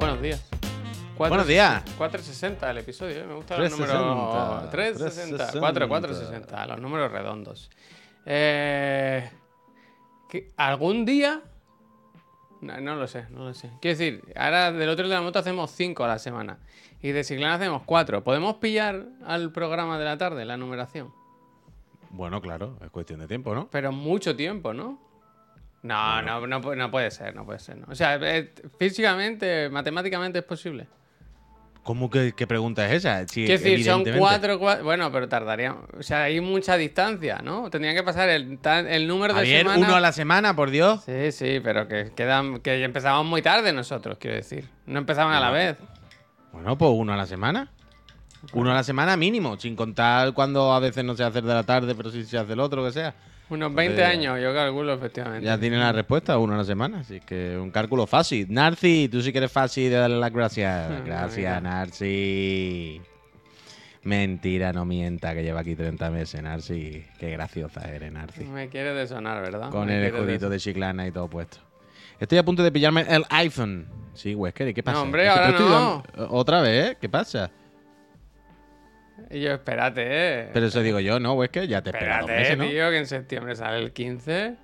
Buenos días. Buenos días. 460 el episodio, ¿eh? me gusta los 360. números. 360. 4, 460, los números redondos. Eh, ¿qué- ¿Algún día? No, no lo sé, no lo sé. Quiero decir, ahora del otro de la moto hacemos 5 a la semana. Y de Ciclán hacemos 4. ¿Podemos pillar al programa de la tarde, la numeración? Bueno, claro, es cuestión de tiempo, ¿no? Pero mucho tiempo, ¿no? No, no, no, no puede ser, no puede ser. O sea, eh, físicamente, matemáticamente es posible. ¿Cómo que qué pregunta es esa? Sí, Quiero decir, son cuatro, cua- Bueno, pero tardaría. O sea, hay mucha distancia, ¿no? Tendría que pasar el, número de Javier, semanas. uno a la semana, por Dios. Sí, sí, pero que quedan. Que empezamos muy tarde nosotros, quiero decir. No empezaban a la vez. Bueno, pues uno a la semana. Uno a la semana mínimo, sin contar cuando a veces no se hace de la tarde, pero sí se hace el otro, que sea. Unos 20 Eh, años, yo calculo, efectivamente. Ya tiene la respuesta, uno a la semana, así que un cálculo fácil. Narci, tú sí que eres fácil de darle las gracias. Gracias, Narci. Mentira, no mienta, que lleva aquí 30 meses, Narci. Qué graciosa eres, Narci. Me quiere de sonar, ¿verdad? Con Me el escudito de Chiclana y todo puesto. Estoy a punto de pillarme el iPhone. Sí, Wesker, ¿y qué pasa? hombre, que te ahora no. dando- ¿Otra vez? ¿Qué pasa? Y yo, espérate, eh. Pero eso digo yo, ¿no, Wesker? Ya te espera dos Espérate, meses, ¿no? tío, que en septiembre sale el 15.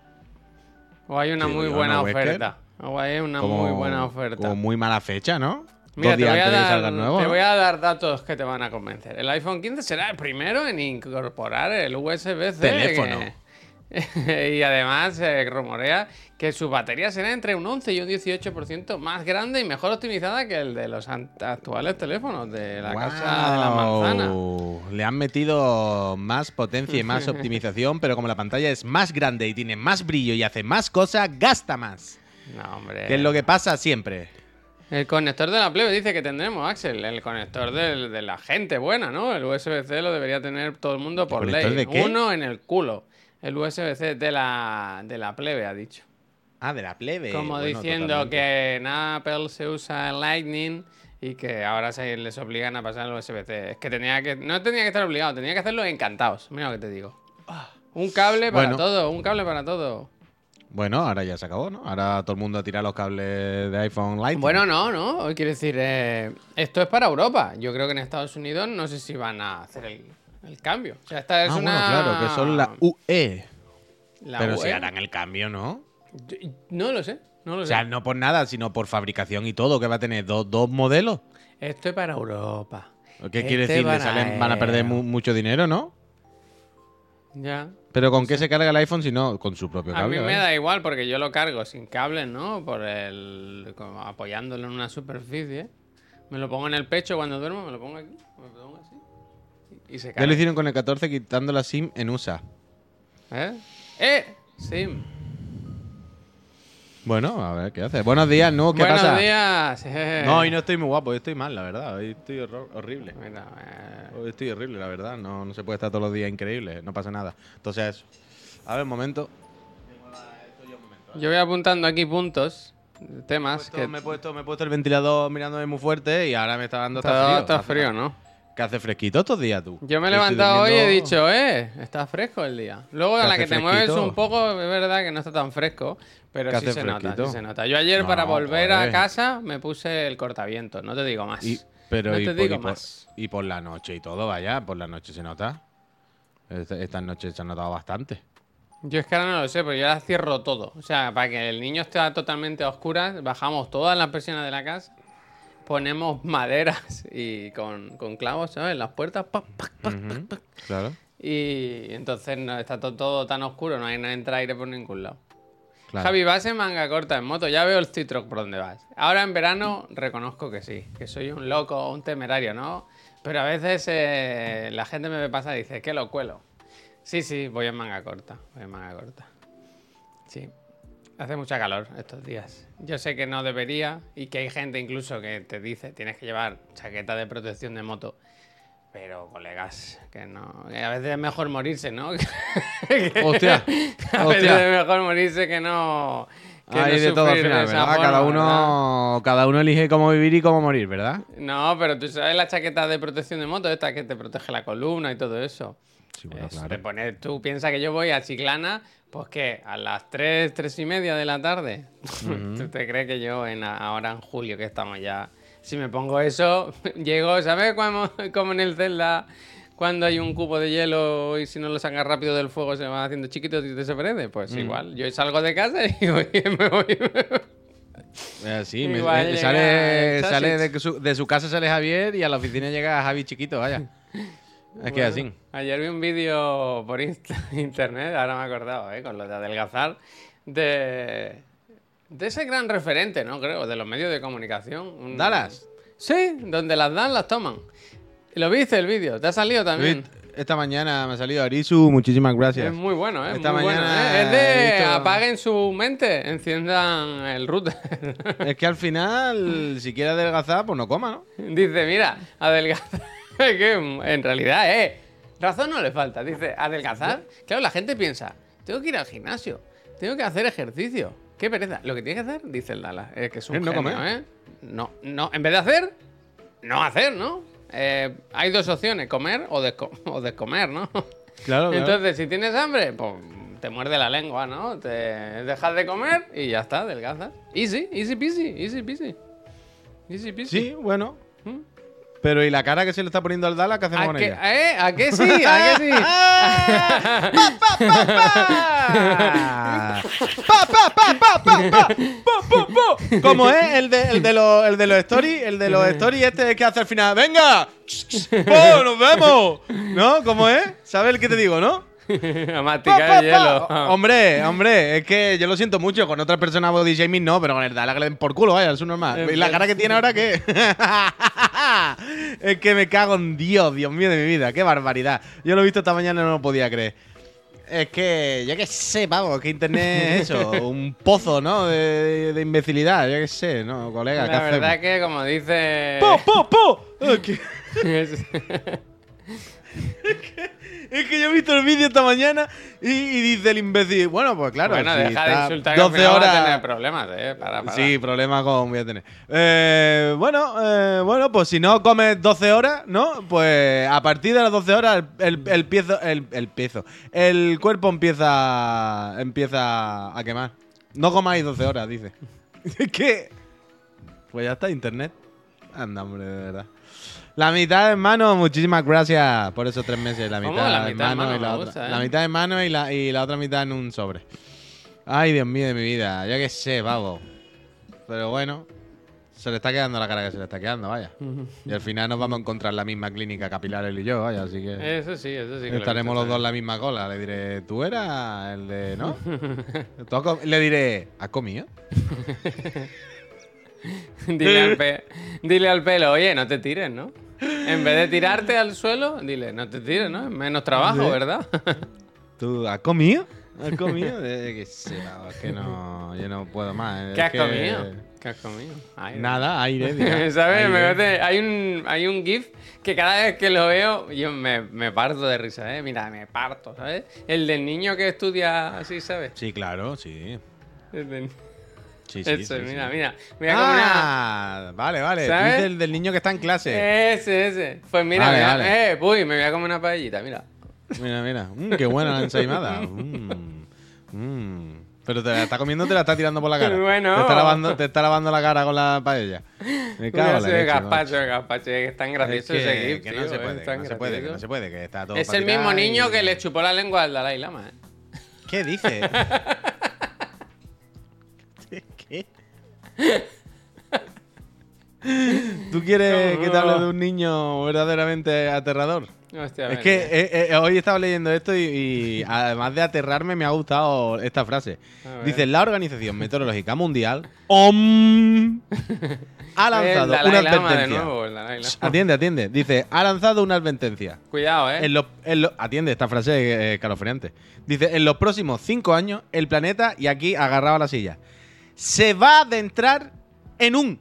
O hay una Sí, muy buena ¿no, Wesker? oferta. O hay una muy buena oferta. Como muy mala fecha, ¿no? Mira, Dos te días voy, a antes que dar, nuevo, te ¿no? voy a dar datos que te van a convencer. El iPhone 15 será el primero en incorporar el USB-C. Teléfono. que- y además se rumorea que su batería será entre un 11 y un 18% más grande y mejor optimizada que el de los actuales teléfonos de la casa de la manzana. Le han metido más potencia y más optimización, pero como la pantalla es más grande y tiene más brillo y hace más cosas, gasta más. No, hombre. Que es lo que pasa siempre. El conector de la plebe dice que tendremos, Axel. El conector del- de la gente buena, ¿no? El USB-C lo debería tener todo el mundo por ley. de qué? Uno en el culo. El USB-C de la, de la plebe, ha dicho. Ah, de la plebe. Como Bueno, diciendo totalmente. que en Apple se usa el Lightning y que ahora se les obligan a pasar el USB-C. Es que tenía que. No tenía que estar obligado, tenía que hacerlo encantados. Mira lo que te digo. Un cable para Bueno. todo, un cable para todo. Bueno, ahora ya se acabó, ¿no? Ahora todo el mundo tira los cables de iPhone Lightning. Bueno, no, no. Quiero decir, eh, esto es para Europa. Yo creo que en Estados Unidos no sé si van a hacer el, el cambio. O sea, esta es ah, una. bueno, claro, que son la UE. la pero UE. si harán el cambio, ¿no? Yo- No lo sé, no lo O sé. sea, no por nada, sino por fabricación y todo, que va a tener dos, dos modelos. Esto es para Europa. ¿Qué quiere Este decir? Salen- van a perder mu- mucho dinero, ¿no? Ya. Pero ¿con qué se carga el iPhone si no? Con su propio A cable. mí me da igual porque yo lo cargo sin cable, ¿no? Por el. como apoyándolo en una superficie. Me lo pongo en el pecho cuando duermo, me lo pongo aquí, me lo pongo así. Y se Ya carga. lo hicieron con el 14 quitando la SIM en USA. ¿Eh? ¡Eh! Sim. Bueno, a ver qué hace. Buenos días, ¿no? ¿Qué Buenos pasa? días. eh. No, hoy no estoy muy guapo, hoy estoy mal, la verdad. Hoy estoy horrible. Mira, eh, Hoy estoy horrible, la verdad. No, no se puede estar todos los días increíble, no pasa nada. Entonces. A ver, un momento. Yo voy apuntando aquí puntos, temas Puesto- que me, he puesto, me he puesto el ventilador mirándome muy fuerte y ahora me está dando está, hasta frío. está frío, ¿no? Que hace fresquito estos días, tú. Yo me he levantado hoy y he dicho, eh, está fresco el día. Luego a Que la que te mueves un poco, es verdad que no está tan fresco, pero sí hace se nota, sí se nota. Yo ayer No, para volver a joder. casa me puse el cortavientos, no te digo más. Y, pero no y, te por, digo y por- más. y por la noche y todo, vaya, por la noche se nota. Esta- Estas noches se ha notado bastante. Yo es que ahora no lo sé, pero yo ahora cierro todo. O sea, para que el niño esté totalmente a oscuras, bajamos todas las persianas de la casa, ponemos maderas y con, con clavos, ¿sabes? Las puertas, pac, pac, pac, Ujú, Claro, y entonces no, está to- todo, tan oscuro, no hay no entra aire por ningún lado. claro. Javi, vas en manga corta en moto, ya veo el Citroën por donde vas. Ahora en verano reconozco que sí, que soy un loco, un temerario, ¿no? Pero a veces eh, la gente me ve pasar y dice, ¿qué lo cuelo? Sí, sí, voy en manga corta, voy en manga corta. Sí, hace mucha calor estos días. Yo sé que no debería y que hay gente incluso que te dice, tienes que llevar chaqueta de protección de moto. Pero, colegas, que no. que a veces es mejor morirse, ¿no? Hostia, A veces hostia. es mejor morirse que no. Que Hay no de todo al final, ¿verdad? forma, cada, ¿verdad? uno, cada uno elige cómo vivir y cómo morir, ¿verdad? No, pero tú sabes la chaqueta de protección de moto, esta que te protege la columna y todo eso. Sí, bueno, Es claro. de poner- tú piensas que yo voy a Chiclana, pues que a las 3, 3 y media de la tarde. ¿Tú te crees que yo en, ahora en julio que estamos ya... Si me pongo eso, llego, ¿sabes? Como, como en el Zelda, cuando hay un cubo de hielo y si no lo sacas rápido del fuego se va haciendo chiquito y desaparece. Pues Mm. igual, yo salgo de casa y voy- me voy... Eh, sí, me- eh, sale, sale de, su, de su casa sale Javier y a la oficina llega Javi chiquito, vaya. Es que así. Ayer vi un vídeo por internet, ahora me he acordado, ¿eh? con lo de adelgazar, de, de ese gran referente, ¿no? Creo, de los medios de comunicación. un- Dallas. Sí, donde las dan, las toman. ¿Lo viste el vídeo? ¿Te ha salido también? Esta mañana me ha salido Arisu, muchísimas gracias. Es muy bueno, ¿eh? Esta muy bueno, mañana ¿eh? Es de apaguen su mente, enciendan el router. Es que al final, si quiere adelgazar, pues no coma, ¿no? Dice, mira, adelgazar. Que en realidad, eh, razón no le falta. Dice, adelgazar. Claro, la gente piensa, tengo que ir al gimnasio, tengo que hacer ejercicio. Qué pereza. Lo que tienes que hacer, dice el Dallas, es que es un no genio, comer. ¿eh? No, no, en vez de hacer, no hacer, ¿no? Eh, hay dos opciones, comer o, desco- o descomer, ¿no? Claro, claro. Entonces, si tienes hambre, pues te muerde la lengua, ¿no? Te dejas de comer y ya está, adelgazas. Easy, easy peasy, easy peasy. Easy peasy. Sí, bueno. ¿Mm? Pero ¿y la cara que se le está poniendo al Dallas? ¿Qué hacemos ¿A con qué, ella? eh? ¿A qué sí? ¿A qué sí? Pa, pa, pa, pa, pa, pa, po, po. ¿Cómo es el de, el de los el de los stories? El de los stories este que hace al final. ¡Venga! ¡Oh, nos vemos! ¿No? ¿Cómo es? ¿Sabes el que te digo, no? A masticar pa, el hielo. pa. Hombre, hombre, es que yo lo siento mucho. Con otras personas body shaming no, pero con el Dallas que por culo, vaya, es un normal. ¿Y la cara que tiene ahora qué? es que me cago en Dios, Dios mío de mi vida. Qué barbaridad. Yo lo he visto esta mañana y no lo podía creer. Es que, ya que sé, pavo, que internet es eso, un pozo, ¿no? De, de imbecilidad, ya que sé, ¿no, colega? ¿qué La verdad que, como dice. ¡Po, po, po! Es que- Es- que yo he visto el vídeo esta mañana y, y dice el imbécil, bueno, pues claro, bueno, si deja de insultar que al 12 final vas a horas. tener problemas, ¿eh? Para, para. Sí, problema con voy a tener. Eh, bueno, eh, bueno, pues si no comes 12 horas, ¿no? Pues a partir de las 12 horas el, el, el piezo, el, el piezo, el cuerpo empieza, empieza a quemar. No comáis 12 horas, dice. Es que, pues ya está, internet. Anda, hombre, de verdad. La mitad en mano, muchísimas gracias por esos tres meses. La mitad, La mitad en mano, mano y la otra. gusta, ¿eh? La mitad en mano y la, y la otra mitad en un sobre. Ay, Dios mío de mi vida. Ya que sé, pavo. Pero bueno, se le está quedando la cara que se le está quedando, vaya. Y al final nos vamos a encontrar en la misma clínica capilar él y yo, vaya. Así que Eso sí, eso sí. que estaremos los dos en la misma cola. Le diré, tú eras el de. ¿No? ¿Tú has com- Le diré, ¿has comido? dile, al dile al pelo, oye, no te tires, ¿no? En vez de tirarte al suelo, dile, no te tires, ¿no? Menos trabajo, Sí. ¿verdad? ¿Tú has comido? ¿Has comido? Eh, que es que no. Yo no puedo más. es ¿Qué has que- comido? ¿Qué has comido? Nada, aire. ¿Sabes? Me aire. parece- hay, un, hay un GIF que cada vez que lo veo yo me, me parto de risa, ¿eh? Mira, me parto, ¿sabes? El del niño que estudia así, ¿sabes? Sí, claro, sí. El del- Sí, sí, Ese, sí, mira, mira. Mira como una... Ah, vale, vale. Dices del niño que está en clase. Ese, ese. Pues mira, Vale, mira, vale. eh, uy, me voy a comer una paellita, mira. Mira, mira. Mm, qué buena la ensaimada. Mm, mm. Pero te la está comiendo o te la está tirando por la cara. Bueno. Te está lavando, te está lavando la cara con la paella. Me cago gazpacho, es tan macho. gracioso Es ese que, GIF, que tío, no se es puede, que no se puede, que gracioso. no se puede, que está todo Es el mismo niño y- que le chupó la lengua al Dalai Lama, ¿eh? ¿Qué dice? ¿Tú quieres que te hable de un niño verdaderamente aterrador? Hostia, Es que eh, eh, hoy estaba leyendo esto y, y además de aterrarme me ha gustado esta frase. Dice, la Organización Meteorológica Mundial OM, ha lanzado una advertencia. nuevo. Atiende, atiende. Dice, ha lanzado una advertencia. Cuidado, ¿eh? En en atiende, esta frase es eh, escalofriante. Dice, en los próximos cinco años, el planeta, y aquí agarrado a la silla, se va a adentrar en un,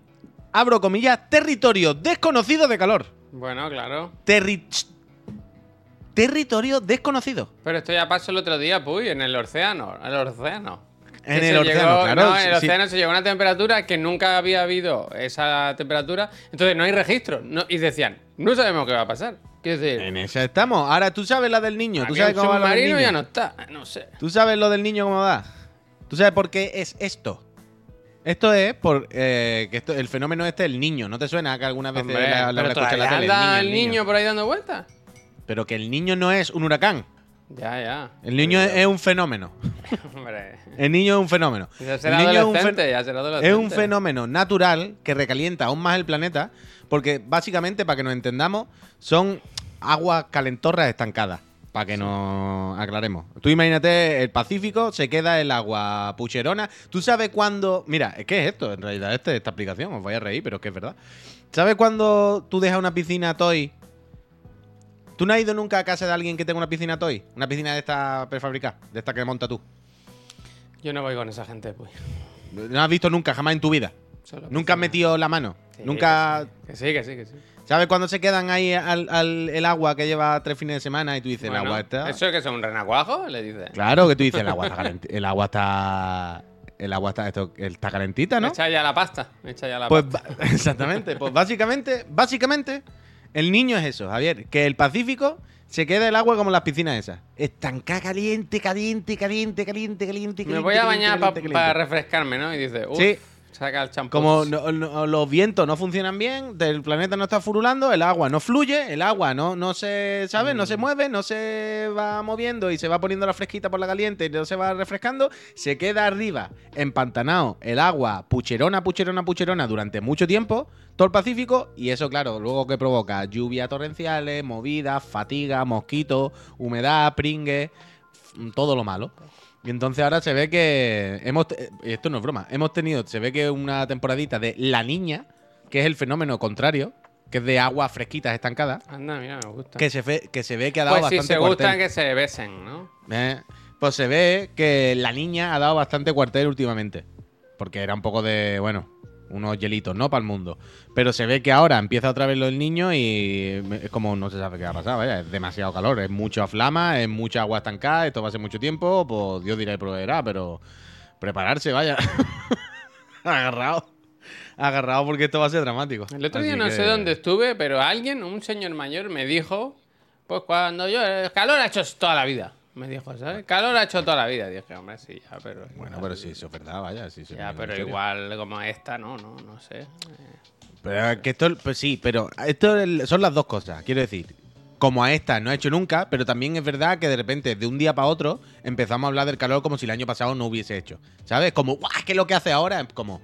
abro comillas, territorio desconocido de calor. Bueno, claro. Terri- territorio desconocido. Pero esto ya pasó el otro día, puy, en el océano. El océano. En el océano, claro, No, en el sí. océano se llegó a una temperatura que nunca había habido esa temperatura. Entonces no hay registro. No- y decían, no sabemos qué va a pasar. Quiero decir, En esa estamos. Ahora tú sabes la del niño. ¿Tú sabes cómo va lo del niño? ya no está. No sé. ¿Tú sabes lo del niño cómo va? ¿Tú sabes por qué es esto? Esto es por eh, que esto, el fenómeno este del niño. ¿No te suena que algunas veces Hombre, la, la la todavía tele? anda El el niño, niño por ahí dando vueltas. Pero que el niño no es un huracán. Ya, ya. El niño es, es un fenómeno. Hombre. El niño es un fenómeno. Ya El será niño es un, ya será es un fenómeno natural que recalienta aún más el planeta. Porque básicamente, para que nos entendamos, son aguas calentorras estancadas. Para que nos aclaremos. Tú imagínate, el Pacífico se queda el agua pucherona. ¿Tú sabes cuándo.? Mira, ¿qué es esto? En realidad, este- esta explicación, os voy a reír, pero es que es verdad. ¿Sabes cuando tú dejas una piscina toy? ¿Tú no has ido nunca a casa de alguien que tenga una piscina toy? Una piscina de esta prefabricada, de esta que monta tú. Yo no voy con esa gente, pues. No has visto nunca, jamás en tu vida. Solo Nunca has metido la mano. Sí, Nunca. Que sí, que sí, que sí. ¿Sabes cuando se quedan ahí al, al- el agua que lleva tres fines de semana y tú dices, el agua está. ¿Eso es que son un renacuajo? Le dices. Claro que tú dices, el agua está El agua está. El agua está, esto, está calentita, ¿no? Echa ya la pasta. Echa ya la Pues pasta. exactamente. Pues básicamente, básicamente, el niño es eso, Javier. Que el Pacífico se queda el agua como las piscinas esas. Estancada caliente, caliente, caliente, caliente, caliente, Me voy a bañar para caliente. refrescarme, ¿no? Y dice, uff, Sí. Saca el champú. Como no- no- los vientos no funcionan bien, el planeta no está furulando, el agua no fluye, el agua no, no se, ¿sabes? No Mm. se mueve, no se va moviendo y se va poniendo la fresquita por la caliente y no se va refrescando, se queda arriba, empantanado, el agua pucherona, pucherona, pucherona durante mucho tiempo, todo el Pacífico, y eso, claro, luego que provoca lluvias torrenciales, movidas, fatiga, mosquitos, humedad, pringue, todo lo malo. Y entonces ahora se ve que hemos, y esto no es broma, hemos tenido, se ve que una temporadita de La Niña, que es el fenómeno contrario, que es de aguas fresquitas estancadas, Anda, mira, me gusta. que se, fe- que se ve que ha dado pues si bastante se cuartel. gustan que se besen, ¿no? Eh, Pues se ve que La Niña ha dado bastante cuartel últimamente, porque era un poco de, bueno, unos hielitos, ¿no? Para el mundo. Pero se ve que ahora empieza otra vez lo del niño y es como no se sabe qué va a pasar, vaya, es demasiado calor, es mucha flama, es mucha agua estancada, esto va a ser mucho tiempo, pues Dios dirá y proveerá, pero prepararse, vaya. agarrado. Agarrado porque esto va a ser dramático. El otro día no que- sé dónde estuve, pero alguien, un señor mayor, me dijo, pues cuando yo, el calor ha hecho toda la vida. Me dijo, ¿sabes? Calor ha hecho toda la vida. Dije, hombre, sí, ya, pero... Bueno, pero sí, eso es verdad, vaya. Sí, eso es Ya, pero historia. igual como esta, no, no, no sé. Pero es que esto, pues sí, pero esto es- son las dos cosas. Quiero decir, como a esta no ha hecho nunca, pero también es verdad que de repente, de un día para otro, empezamos a hablar del calor como si el año pasado no hubiese hecho. ¿Sabes? Como, ¡guau! ¿Qué es lo que hace ahora? Es Como,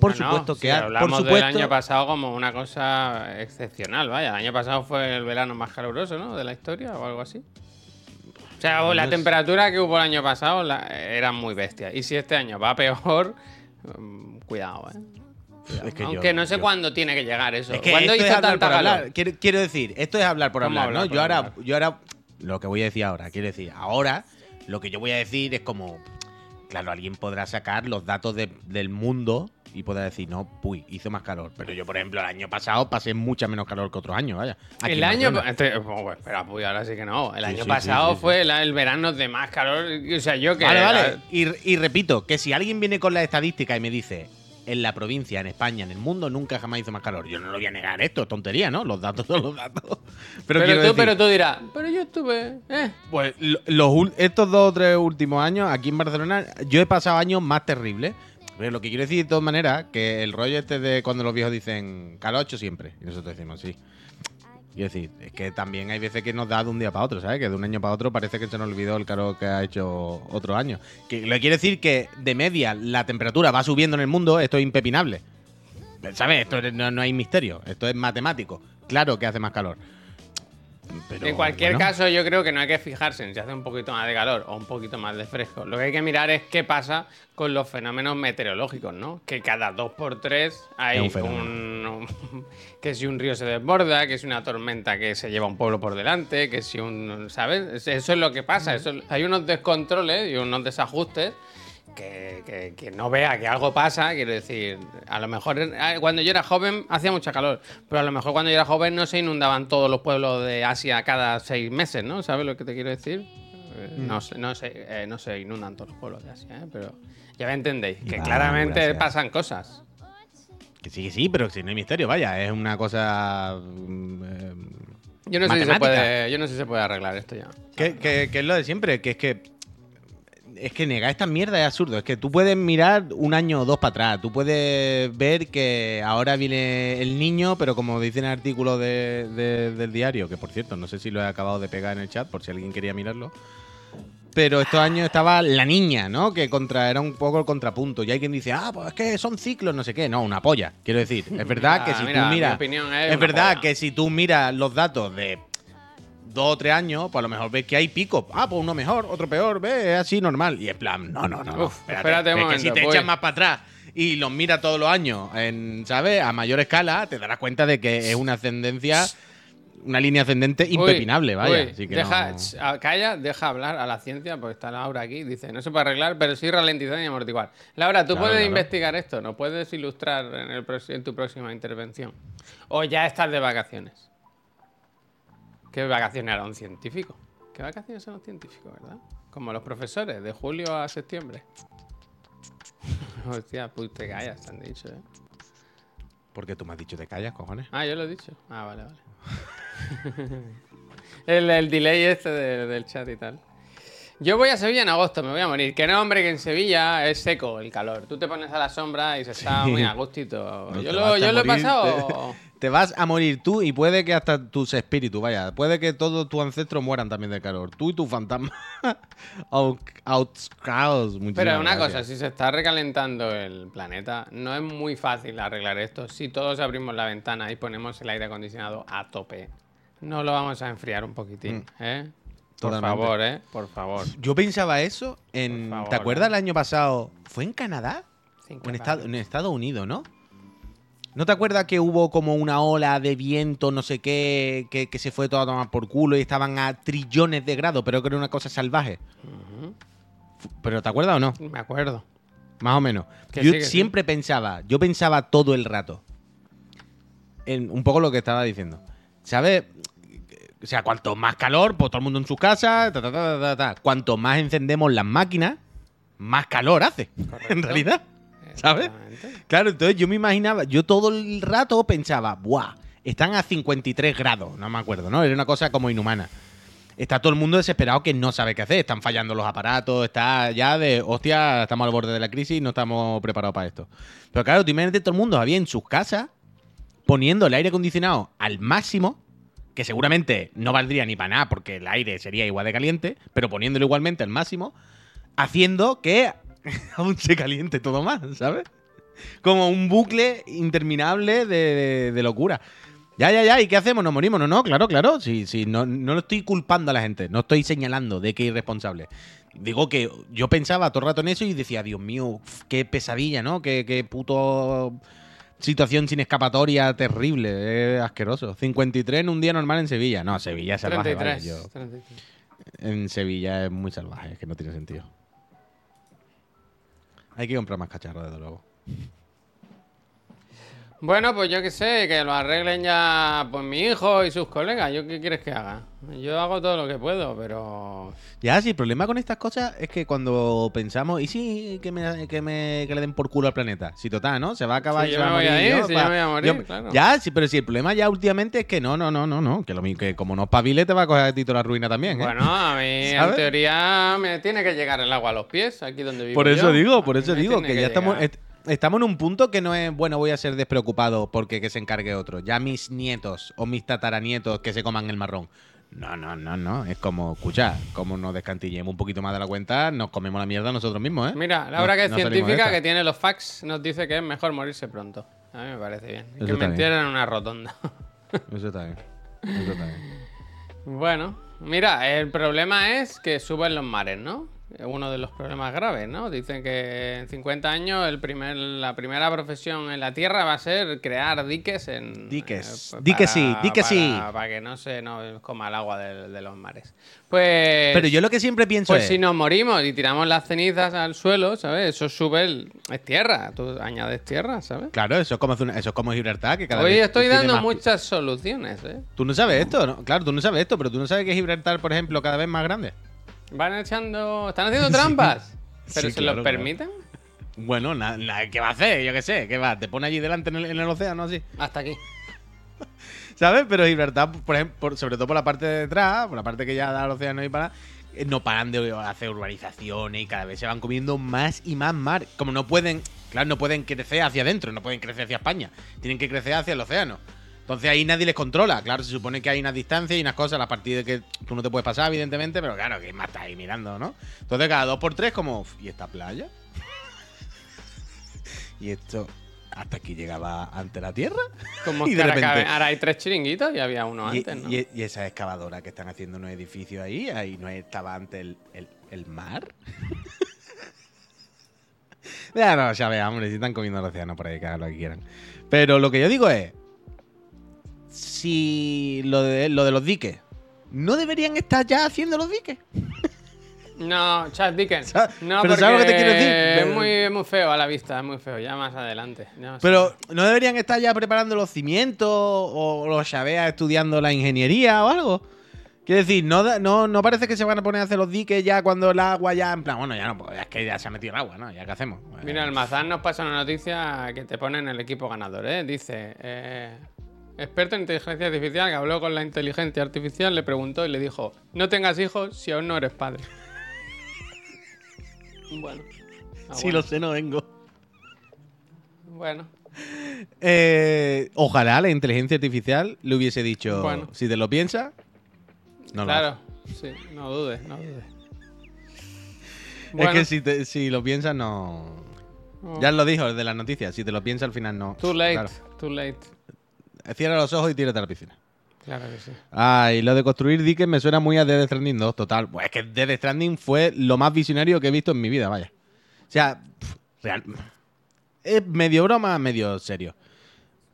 por No, no, supuesto si que ha- por hablamos supuesto. del año pasado como una cosa excepcional, vaya. El año pasado fue el verano más caluroso, ¿no? De la historia o algo así. O sea, la No sé. temperatura que hubo el año pasado la- era muy bestia. Y si este año va peor, mm, cuidado, ¿eh? Cuidado. Es que yo- Aunque no sé yo- cuándo tiene que llegar eso. Es que ¿Cuándo hizo es tanta calor? Quiero, quiero decir, esto es hablar por ¿Cómo hablar, hablar ¿no? por Yo ahora, yo ahora, lo que voy a decir ahora, quiero decir, ahora lo que yo voy a decir es como, claro, alguien podrá sacar los datos de- del mundo y podrá decir, no, uy, hizo más calor. Pero yo, por ejemplo, el año pasado pasé mucha menos calor que otros años, vaya. Aquí El año. Este- oh, pues, espera, pues ahora sí que no. El Sí, año sí, pasado sí, sí. fue el, el verano de más calor. O sea, yo que. Vale, vale. Y, y repito, que si alguien viene con la estadística y me dice, en la provincia, en España, en el mundo, nunca jamás hizo más calor. Yo no lo voy a negar esto, es tontería, ¿no? Los datos son los datos. Pero, Pero, tú, decir, pero tú dirás, pero yo estuve. Eh. Pues lo- los, estos dos o tres últimos años, aquí en Barcelona, yo he pasado años más terribles. Lo que quiero decir de todas maneras, que el rollo este de cuando los viejos dicen calocho siempre, y nosotros decimos sí. Quiero decir, es que también hay veces que nos da de un día para otro, ¿sabes? Que de un año para otro parece que se nos olvidó el calor que ha hecho otro año. Que lo que quiere decir que de media la temperatura va subiendo en el mundo, esto es impepinable. ¿Sabes? Esto no, no hay misterio, esto es matemático. Claro que hace más calor. Pero, en cualquier bueno. caso, yo creo que no hay que fijarse en si hace un poquito más de calor o un poquito más de fresco. Lo que hay que mirar es qué pasa con los fenómenos meteorológicos, ¿no? Que cada dos por tres hay Es un un, un- que si un río se desborda, que si una tormenta que se lleva un pueblo por delante, que si un. ¿Sabes? Eso es lo que pasa. Eso- hay unos descontroles y unos desajustes. Que, que- que no vea que algo pasa, quiero decir, a lo mejor eh, cuando yo era joven hacía mucha calor, pero a lo mejor cuando yo era joven no se inundaban todos los pueblos de Asia cada seis meses, ¿no? ¿Sabes lo que te quiero decir? Eh, No, no, se, eh, no se inundan todos los pueblos de Asia, ¿eh? pero ya me entendéis, que Vale, claramente gracias. pasan cosas. Que sí, que sí, pero si no hay misterio, vaya, es una cosa mm, eh, Yo no, sé si se puede, yo no sé si se puede arreglar esto ya. Que, que- que es lo de siempre, que es que. Es que negar esta mierda es absurdo. Es que tú puedes mirar un año o dos para atrás. Tú puedes ver que ahora viene el niño, pero como dice en el artículo de- de- del diario, que por cierto, no sé si lo he acabado de pegar en el chat por si alguien quería mirarlo. Pero estos años estaba la niña, ¿no? Que contra, era un poco el contrapunto. Y hay quien dice, ah, pues es que son ciclos, no sé qué. No, una polla. Quiero decir, es verdad que Ah, si mira, tú mi miras. opinión es Es verdad polla. que si tú miras los datos de dos o tres años, pues a lo mejor ves que hay picos. Ah, pues uno mejor, otro peor, es así normal. Y en plan, no, no, no. no, Uf, espérate un que si momento, te voy. echas más para atrás y los miras todos los años, en, ¿sabes? A mayor escala, te darás cuenta de que es una ascendencia, una línea ascendente Uy, impepinable, vaya. uy, Así que deja, no- ch, ah, calla, deja hablar a la ciencia, porque está Laura aquí. Dice, no se puede arreglar, pero sí ralentizar y amortiguar. Laura, tú Claro, puedes claro. investigar esto, ¿no puedes ilustrar en, el en tu próxima intervención? O ya estás de vacaciones. ¿Qué vacaciones hará un científico? ¿Qué vacaciones son los científicos, verdad? Como los profesores, de julio a septiembre. Hostia, pues te callas, te han dicho, ¿eh? Porque tú me has dicho te callas, cojones. Ah, yo lo he dicho. Ah, vale, vale. el, el delay este de- del chat y tal. Yo voy a Sevilla en agosto, me voy a morir. Que no, hombre, que en Sevilla es seco el calor. Tú te pones a la sombra y se está muy a gustito. No yo lo, he pasado. Te, vas a morir tú y puede que hasta tus espíritus, vaya. Puede que todos tus ancestros mueran también de calor. Tú y tu fantasma. Out- Outcaos. Pero una cosa, si se está recalentando el planeta, no es muy fácil arreglar esto. Si todos abrimos la ventana y ponemos el aire acondicionado a tope, no lo vamos a enfriar un poquitín, ¿eh? Por Mm. Favor, ¿eh? Por favor. Yo pensaba eso en. Favor, ¿Te acuerdas ¿eh? el año pasado? ¿Fue en Canadá? En Estados Unidos, ¿no? ¿No te acuerdas que hubo como una ola de viento, no sé qué, que, que se fue todo a tomar por culo y estaban a trillones de grados, pero que era una cosa salvaje? ¿Pero te acuerdas o no? Me acuerdo. Más o menos. Que yo sí, que sí. siempre pensaba, yo pensaba todo el rato. En un poco lo que estaba diciendo. ¿Sabes? O sea, cuanto más calor, pues todo el mundo en su casa, ta, ta, ta, ta, ta, ta. Cuanto más encendemos las máquinas, más calor hace. En realidad. ¿Sabes? Claro, entonces yo me imaginaba, yo todo el rato pensaba, ¡buah! Están a 53 grados, no me acuerdo, ¿no? Era una cosa como inhumana. Está todo el mundo desesperado que no sabe qué hacer, están fallando los aparatos, está ya de, hostia, estamos al borde de la crisis y no estamos preparados para esto. Pero claro, tú imagínate todo el mundo había en sus casas poniendo el aire acondicionado al máximo, que seguramente no valdría ni para nada porque el aire sería igual de caliente, pero poniéndolo igualmente al máximo, haciendo que aún se caliente todo más, ¿sabes? Como un bucle interminable de, de- de locura. Ya, ya, ya, ¿y qué hacemos? ¿Nos morimos? No, no, claro, claro. Sí, sí, no, no lo estoy culpando a la gente, no estoy señalando de que es irresponsable. Digo que yo pensaba todo el rato en eso y decía, Dios mío, qué pesadilla, ¿no? Qué, qué puto situación sin escapatoria terrible, es asqueroso. 53 en un día normal en Sevilla. No, Sevilla es salvaje. vaya, 33. yo- 33. en Sevilla es muy salvaje, es que no tiene sentido. Hay que comprar más cacharros, desde luego. Bueno, pues yo qué sé, que lo arreglen ya pues mi hijo y sus colegas. ¿Yo qué quieres que haga? Yo hago todo lo que puedo, pero... Ya, sí, el problema con estas cosas es que cuando pensamos, y sí, que, me, que, me- que le den por culo al planeta. Si total, ¿no? Se va a acabar Si yo me voy a ir, yo, si pa- yo me voy a morir, claro. Ya, sí, pero si el problema ya últimamente es que no, no, no, no, no. Que, lo, que como no espabile te va a coger a ti toda la ruina también, ¿eh? Bueno, a mí en teoría me tiene que llegar el agua a los pies, aquí donde vivo Por eso yo. digo, por eso digo, que ya estamos, llegar. Estamos en un punto que no es, bueno, voy a ser despreocupado porque que se encargue otro. Ya mis nietos o mis tataranietos que se coman el marrón. No, no, no, no. Es como, escucha, como nos descantillemos un poquito más de la cuenta, nos comemos la mierda nosotros mismos, ¿eh? Mira, Laura, No- que es no científica, que tiene los facts, nos dice que es mejor morirse pronto. A mí me parece bien. Eso que está me bien. entierren en una rotonda. Eso está bien. Eso está bien. Bueno, mira, el problema es que suben los mares, ¿no? Es Uno de los problemas graves, ¿no? Dicen que en 50 años el primer, la primera profesión en la Tierra va a ser crear diques en... Diques. eh, Di que sí, di que para- sí. Para que no se nos coma el agua de, de los mares. Pues... Pero yo lo que siempre pienso Pues es. si nos morimos y tiramos las cenizas al suelo, ¿sabes? Eso sube el... Es tierra, tú añades tierra, ¿sabes? Claro, eso es como, eso es como Gibraltar, que cada Hoy vez estoy dando más- muchas soluciones, ¿eh? Tú no sabes esto, ¿no? Claro, tú no sabes esto, pero tú no sabes que Gibraltar, por ejemplo, cada vez más grande. Van echando... ¿Están haciendo trampas? ¿Pero Sí, se claro, los claro. permiten? Bueno, nada, ¿qué va a hacer? Yo qué sé, ¿qué va? ¿Te pone allí delante en el, en el océano así? Hasta aquí. ¿Sabes? Pero Gibraltar, por ejemplo, por- sobre todo por la parte de detrás, por la parte que ya da al océano y para, eh, no paran de hacer urbanizaciones y cada vez se van comiendo más y más mar. Como no pueden, claro, no pueden crecer hacia adentro, no pueden crecer hacia España, tienen que crecer hacia el océano. Entonces ahí nadie les controla. Claro, se supone que hay unas distancias y unas cosas a partir de que tú no te puedes pasar, evidentemente, pero claro, que más estás ahí mirando, ¿no? Entonces cada dos por tres, como, ¿y esta playa? ¿Y esto hasta aquí llegaba ante la Tierra? Como Y de ahora, repente- ahora hay tres chiringuitos y había uno Y, antes, ¿no? y- y esa excavadora que están haciendo unos edificios ahí, ahí no estaba antes el, el- el mar. ya no, ya hombre, si están comiendo el océano por ahí, que hagan lo que quieran. Pero lo que yo digo es, si lo de, lo de los diques, ¿no deberían estar ya haciendo los diques? No, Chad Dickens. No, pero ¿sabes lo que te quiero decir? Es muy, es muy feo a la vista, es muy feo. Ya más adelante. ya más Pero ¿no deberían estar ya preparando los cimientos o los chaveas estudiando la ingeniería o algo? Quiero decir, no, no, no parece que se van a poner a hacer los diques ya cuando el agua ya, en plan, bueno, ya no, pues es que ya se ha metido el agua, ¿no? ¿Ya qué hacemos? Mira, el Mazán nos pasa una noticia que te pone en el equipo ganador, ¿eh? Dice, eh, experto en inteligencia artificial que habló con la inteligencia artificial, le preguntó y le dijo, no tengas hijos si aún no eres padre. bueno. Ah, si bueno. lo sé, no vengo. Bueno, Eh, ojalá la inteligencia artificial le hubiese dicho, Bueno. si te lo piensas, no lo hagas. claro. Sí, no dudes, no dudes. Es que si, te- si lo piensas, no... Oh. Ya lo dijo el de las noticias, si te lo piensas al final no. Too late, Claro. too late. Cierra los ojos y tírate a la piscina. Claro que sí. Ay, lo de construir diques me suena muy a Death Stranding 2, total. Pues es que Death Stranding fue lo más visionario que he visto en mi vida, vaya. O sea, real. Es medio broma, medio serio.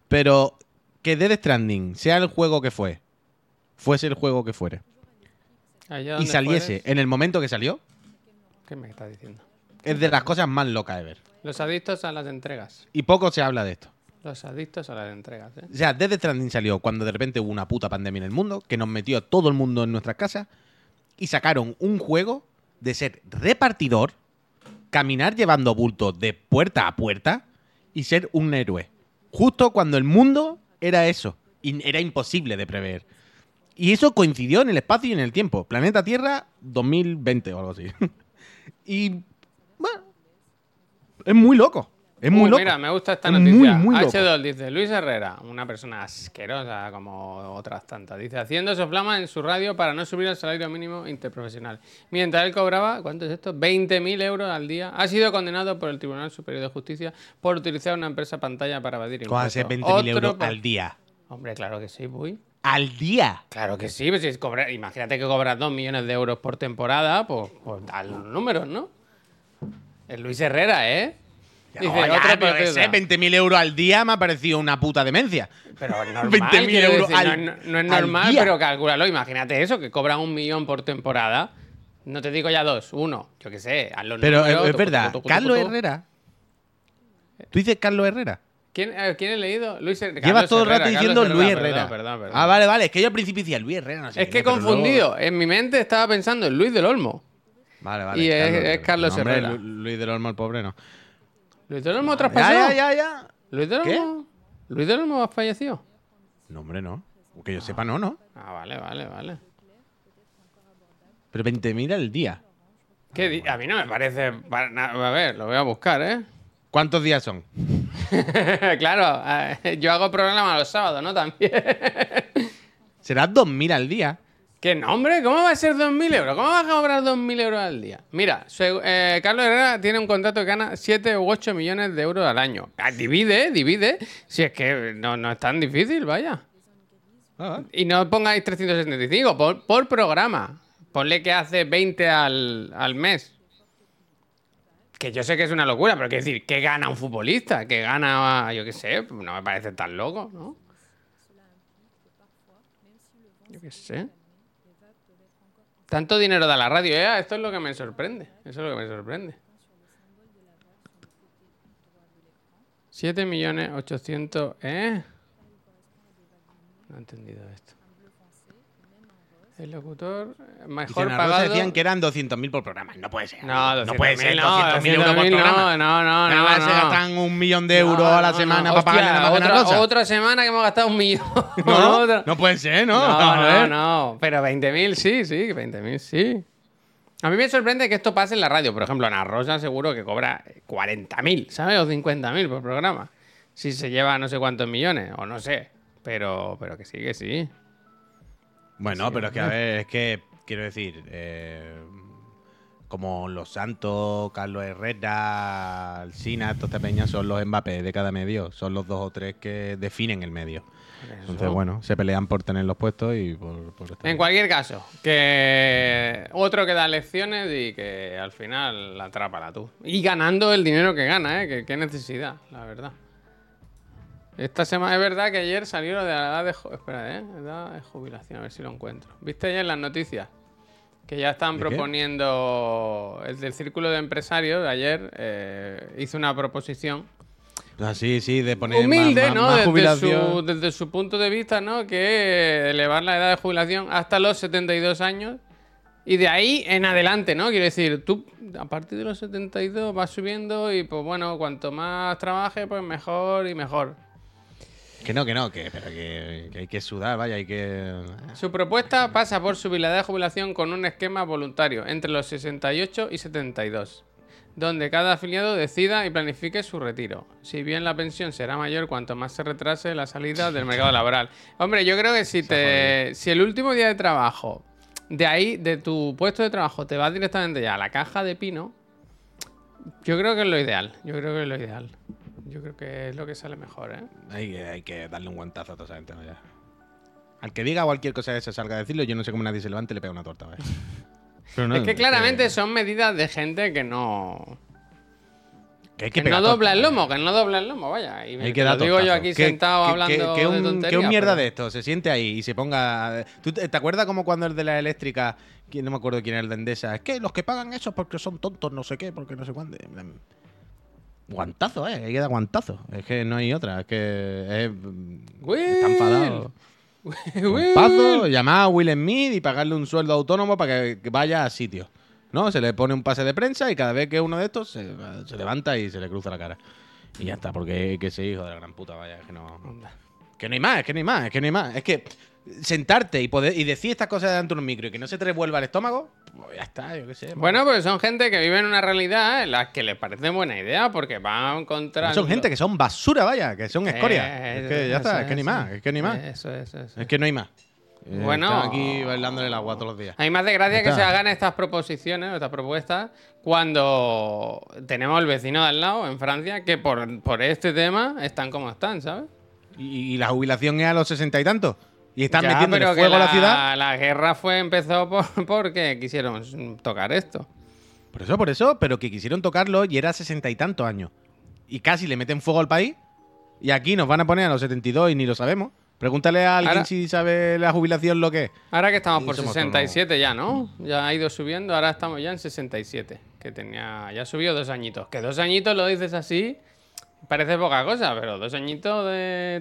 Pero que Death Stranding sea el juego que fue, fuese el juego que fuere, y saliese en el momento que salió, ¿Qué me estás diciendo? es de las cosas más locas de ver. Los adictos a las entregas. Y poco se habla de esto. Los adictos a las entregas, ¿eh? O sea, Death Stranding salió cuando de repente hubo una puta pandemia en el mundo que nos metió a todo el mundo en nuestras casas y sacaron un juego de ser repartidor, caminar llevando bultos de puerta a puerta y ser un héroe. Justo cuando el mundo era eso. Era imposible de prever. Y eso coincidió en el espacio y en el tiempo. Planeta Tierra 2020 o algo así. y bueno, es muy loco. Es muy Uh, loco. Mira, me gusta esta Es noticia. muy, muy loco. H2 dice, Luis Herrera, una persona asquerosa como otras tantas, dice, haciendo soflama en su radio para no subir el salario mínimo interprofesional. Mientras él cobraba, ¿cuánto es esto? 20.000 euros al día. Ha sido condenado por el Tribunal Superior de Justicia por utilizar una empresa pantalla para evadir ¿Cómo impuestos. ser 20.000 euros al día? Hombre, claro que sí, voy. Al día. Claro que sí, pues si es cobrar- imagínate que cobras 2 millones de euros por temporada, pues, pues da los números, ¿no? Es Luis Herrera, ¿eh? Dice, Oye, otro pero que partido. sé, 20.000 euros al día me ha parecido una puta demencia. Pero es normal, 20.000 quiero euros decir, al- no, es- no es al normal, pero cálculalo. Imagínate eso, que cobran un millón por temporada. No te digo ya dos, uno, yo qué sé. haz los Pero números, es, verdad, Carlos. Herrera. ¿Tú dices Carlos Herrera? ¿Quién, eh, ¿Quién he leído? Luis Llevas todo el rato Herrera, diciendo Luis Herrera, Herrera. Perdón, perdón, perdón. Ah, vale, vale. Es que yo al principio decía Luis Herrera, no sé es que he luego- confundido. En mi mente estaba pensando en Luis del Olmo. Vale, vale. Y es- es Carlos No, hombre, Herrera. Lu- Luis del Olmo, el pobre, no. ¿Luis del Olmo Ya, traspasó? ya, ya, ya. ¿Luis del ¿Qué? Olmo? ¿Luis del Olmo ha fallecido? No, hombre, no. Que yo sepa, no, no. Ah, vale, vale, vale. Pero 20.000 al día. ¿Qué di- a mí no me parece. A ver, lo voy a buscar, ¿eh? ¿Cuántos días son? claro, eh, yo hago programa los sábados, ¿no? También. Será 2.000 al día. ¿Qué nombre? ¿Cómo va a ser 2.000 euros? ¿Cómo vas a cobrar 2.000 euros al día? Mira, su- eh, Carlos Herrera tiene un contrato que gana 7 u 8 millones de euros al año. Ah, divide, divide. Si es que no, no es tan difícil, vaya. Ah, Y no pongáis 375 por, por programa. Ponle que hace 20 al, al mes. Que yo sé que es una locura, pero quiero decir, ¿qué gana un futbolista? ¿Qué gana, yo qué sé? No me parece tan loco, ¿no? Yo qué sé. Tanto dinero da la radio, ¿eh? Esto es lo que me sorprende. Eso es lo que me sorprende. 7 millones 800, ¿eh? No he entendido esto. El locutor Y mejor Rosa pagado. decían que eran 200.000 por programa. No puede ser. No, no puede 200.000 ser no, 200.000 euros por 200.000 programa. no, no, no, no, se no. gastan un millón de euros a la No, semana no, para Cena otra, Rosa. otra semana que hemos gastado un millón. No, no puede ser, ¿no? No, no, no. Pero 20.000 sí, sí, 20.000 sí. A mí me sorprende que esto pase en la radio. Por ejemplo, Ana Rosa seguro que cobra 40.000, ¿sabes? O 50.000 por programa. Si se lleva no sé cuántos millones, o no sé. Pero, pero que sí, que sí. Bueno, pero es que, a ver, es que, quiero decir, eh, como Los Santos, Carlos Herrera, Alcina, estos peñas son los Mbappé de cada medio. Son los dos o tres que definen el medio. Entonces, bueno, se pelean por tener los puestos y por, por estar. En cualquier caso, que otro que da lecciones y que al final la atrapa tú. Y ganando el dinero que gana, ¿eh? Que, qué necesidad, la verdad. Esta semana es verdad que ayer salió lo de la edad de, espera, ¿eh? edad de jubilación, a ver si lo encuentro. ¿Viste ayer las noticias? Que ya están proponiendo, el del círculo de empresarios de ayer eh, hizo una proposición Ah, sí, sí, de poner humilde, más, ¿no? más desde, jubilación. su, desde su punto de vista, ¿no? Que elevar la edad de jubilación hasta los 72 años y de ahí en adelante, ¿no? Quiero decir, tú a partir de los 72 vas subiendo y pues bueno, cuanto más trabajes, pues mejor y mejor. Que no, que no, que, pero que, que hay que sudar, vaya, hay que. Su propuesta pasa por subir la edad de jubilación con un esquema voluntario entre los 68 y 72, donde cada afiliado decida y planifique su retiro. Si bien la pensión será mayor cuanto más se retrase la salida del mercado laboral. Hombre, yo creo que si, te, si el último día de trabajo, de ahí, de tu puesto de trabajo, te vas directamente ya a la caja de pino, yo creo que es lo ideal. Yo creo que es lo ideal. Yo creo que es lo que sale mejor, ¿eh? Hay, que- hay que darle un guantazo a toda esa gente, vaya. Al que diga cualquier cosa que se salga a decirlo, yo no sé cómo nadie se levante y le pega una torta. Pero no, es que claramente son medidas de gente que no... que hay Que, pegar no dobla el lomo, que no dobla el lomo, vaya. Y Hay que lo digo yo aquí Que- sentado que- hablando que, que de un, tonterías. que un mierda pero- de esto se siente ahí y se ponga. ¿Tú te, te acuerdas como cuando el de la eléctrica, quién no me acuerdo quién era el de Endesa? Es que los que pagan eso es porque son tontos, no sé qué, porque no sé cuándo. Guantazo, eh, hay que dar guantazo. Es que no hay otra, es que es, Will. está enfadado. Will. Pazo, llamar a Will Smith y pagarle un sueldo autónomo para que, vaya a sitio. ¿No? Se le pone un pase de prensa y cada vez que uno de estos se, se levanta y se le cruza la cara. Y ya está, porque que ese hijo de la gran puta, vaya, es que no. Que no hay más, es que no hay más, es que no hay más. Es que sentarte y poder y decir estas cosas delante de un micro y que no se te revuelva el estómago, ya está, yo qué sé. Bueno, pues son gente que vive en una realidad en la que les parece buena idea porque van contra... son gente que son basura, vaya, que son escoria. Eh, es que ya está, eso, es que ni más, es que ni más. Eso, eso, eso. Es que no hay más. Eh, Bueno. están aquí bailándole el agua todos los días. A mí me hace gracia que se hagan estas proposiciones, estas propuestas, cuando tenemos el vecino de al lado, en Francia, que por, por este tema están como están, ¿sabes? Y, y la jubilación es a los sesenta y tantos. Y están Ya, metiendo pero que fuego a la ciudad. La guerra fue empezó por, porque quisieron tocar esto. Por eso, por eso, pero que quisieron tocarlo y era sesenta y tantos años. Y casi le meten fuego al país. Y aquí nos van a poner a los 72 y ni lo sabemos. Pregúntale a alguien Ahora- si sabe la jubilación lo que es. Ahora que estamos por somos 67 ya, ¿no? Ya ha ido subiendo, ahora estamos ya en 67. Que tenía. Ya subió dos añitos. Que dos añitos lo dices así. Parece poca cosa, pero dos añitos de.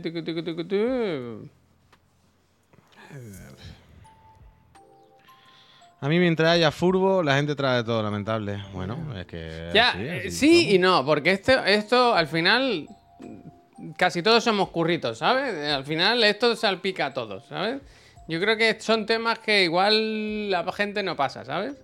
A mí mientras haya furbo, la gente trae todo lamentable. Bueno, es que... Ya, así, eh, así sí y no, porque esto, esto al final. Casi todos somos curritos, ¿sabes? Eh, Al final esto salpica a todos, ¿sabes? Yo creo que son temas que igual la gente no pasa, ¿sabes?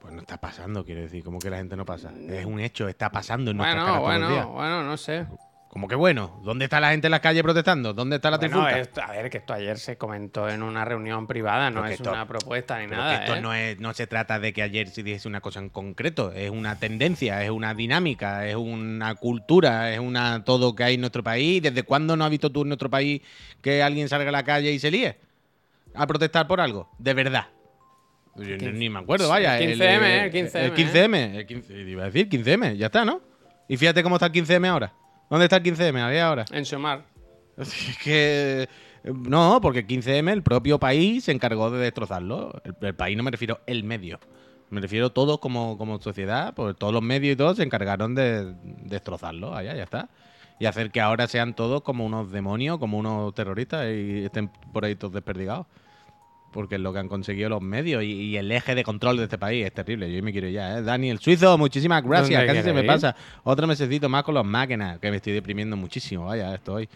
Pues no está pasando, quiero decir. Como que la gente no pasa. Es un hecho, está pasando en nuestra Bueno, todos los bueno, días. bueno, no sé. Como que bueno, ¿dónde está la gente en las calles protestando? ¿Dónde está la Bueno, trifulca? esto- a ver, que esto ayer se comentó en una reunión privada, no es esto- una propuesta ni nada. que esto ¿eh? no, es, no se trata de que ayer se dijese una cosa en concreto, es una tendencia, es una dinámica, es una cultura, es una todo que hay en nuestro país. ¿Desde cuándo no has visto tú en nuestro país que alguien salga a la calle y se líe a protestar por algo? De verdad. Yo ni- ni me acuerdo, vaya. el 15M, el 15M, El 15M, el 15 iba a decir 15M, ya está, ¿no? Y fíjate cómo está el 15M ahora. ¿Dónde está el 15M? A ver ahora. En Sumar. Es que. No, porque el 15M, el propio país se encargó de destrozarlo. El, el país no me refiero el medio. Me refiero todos como, como sociedad, pues todos los medios y todos se encargaron de destrozarlo. Allá, ya está. Y hacer que ahora sean todos como unos demonios, como unos terroristas y estén por ahí todos desperdigados. Porque es lo que han conseguido los medios y, y el eje de control de este país es terrible. Yo me quiero ir ya, ¿eh? Dani, el suizo, muchísimas gracias. ¿Dónde Casi se me pasa. Otro mesecito más con los máquinas, que me estoy deprimiendo muchísimo. Vaya, estoy.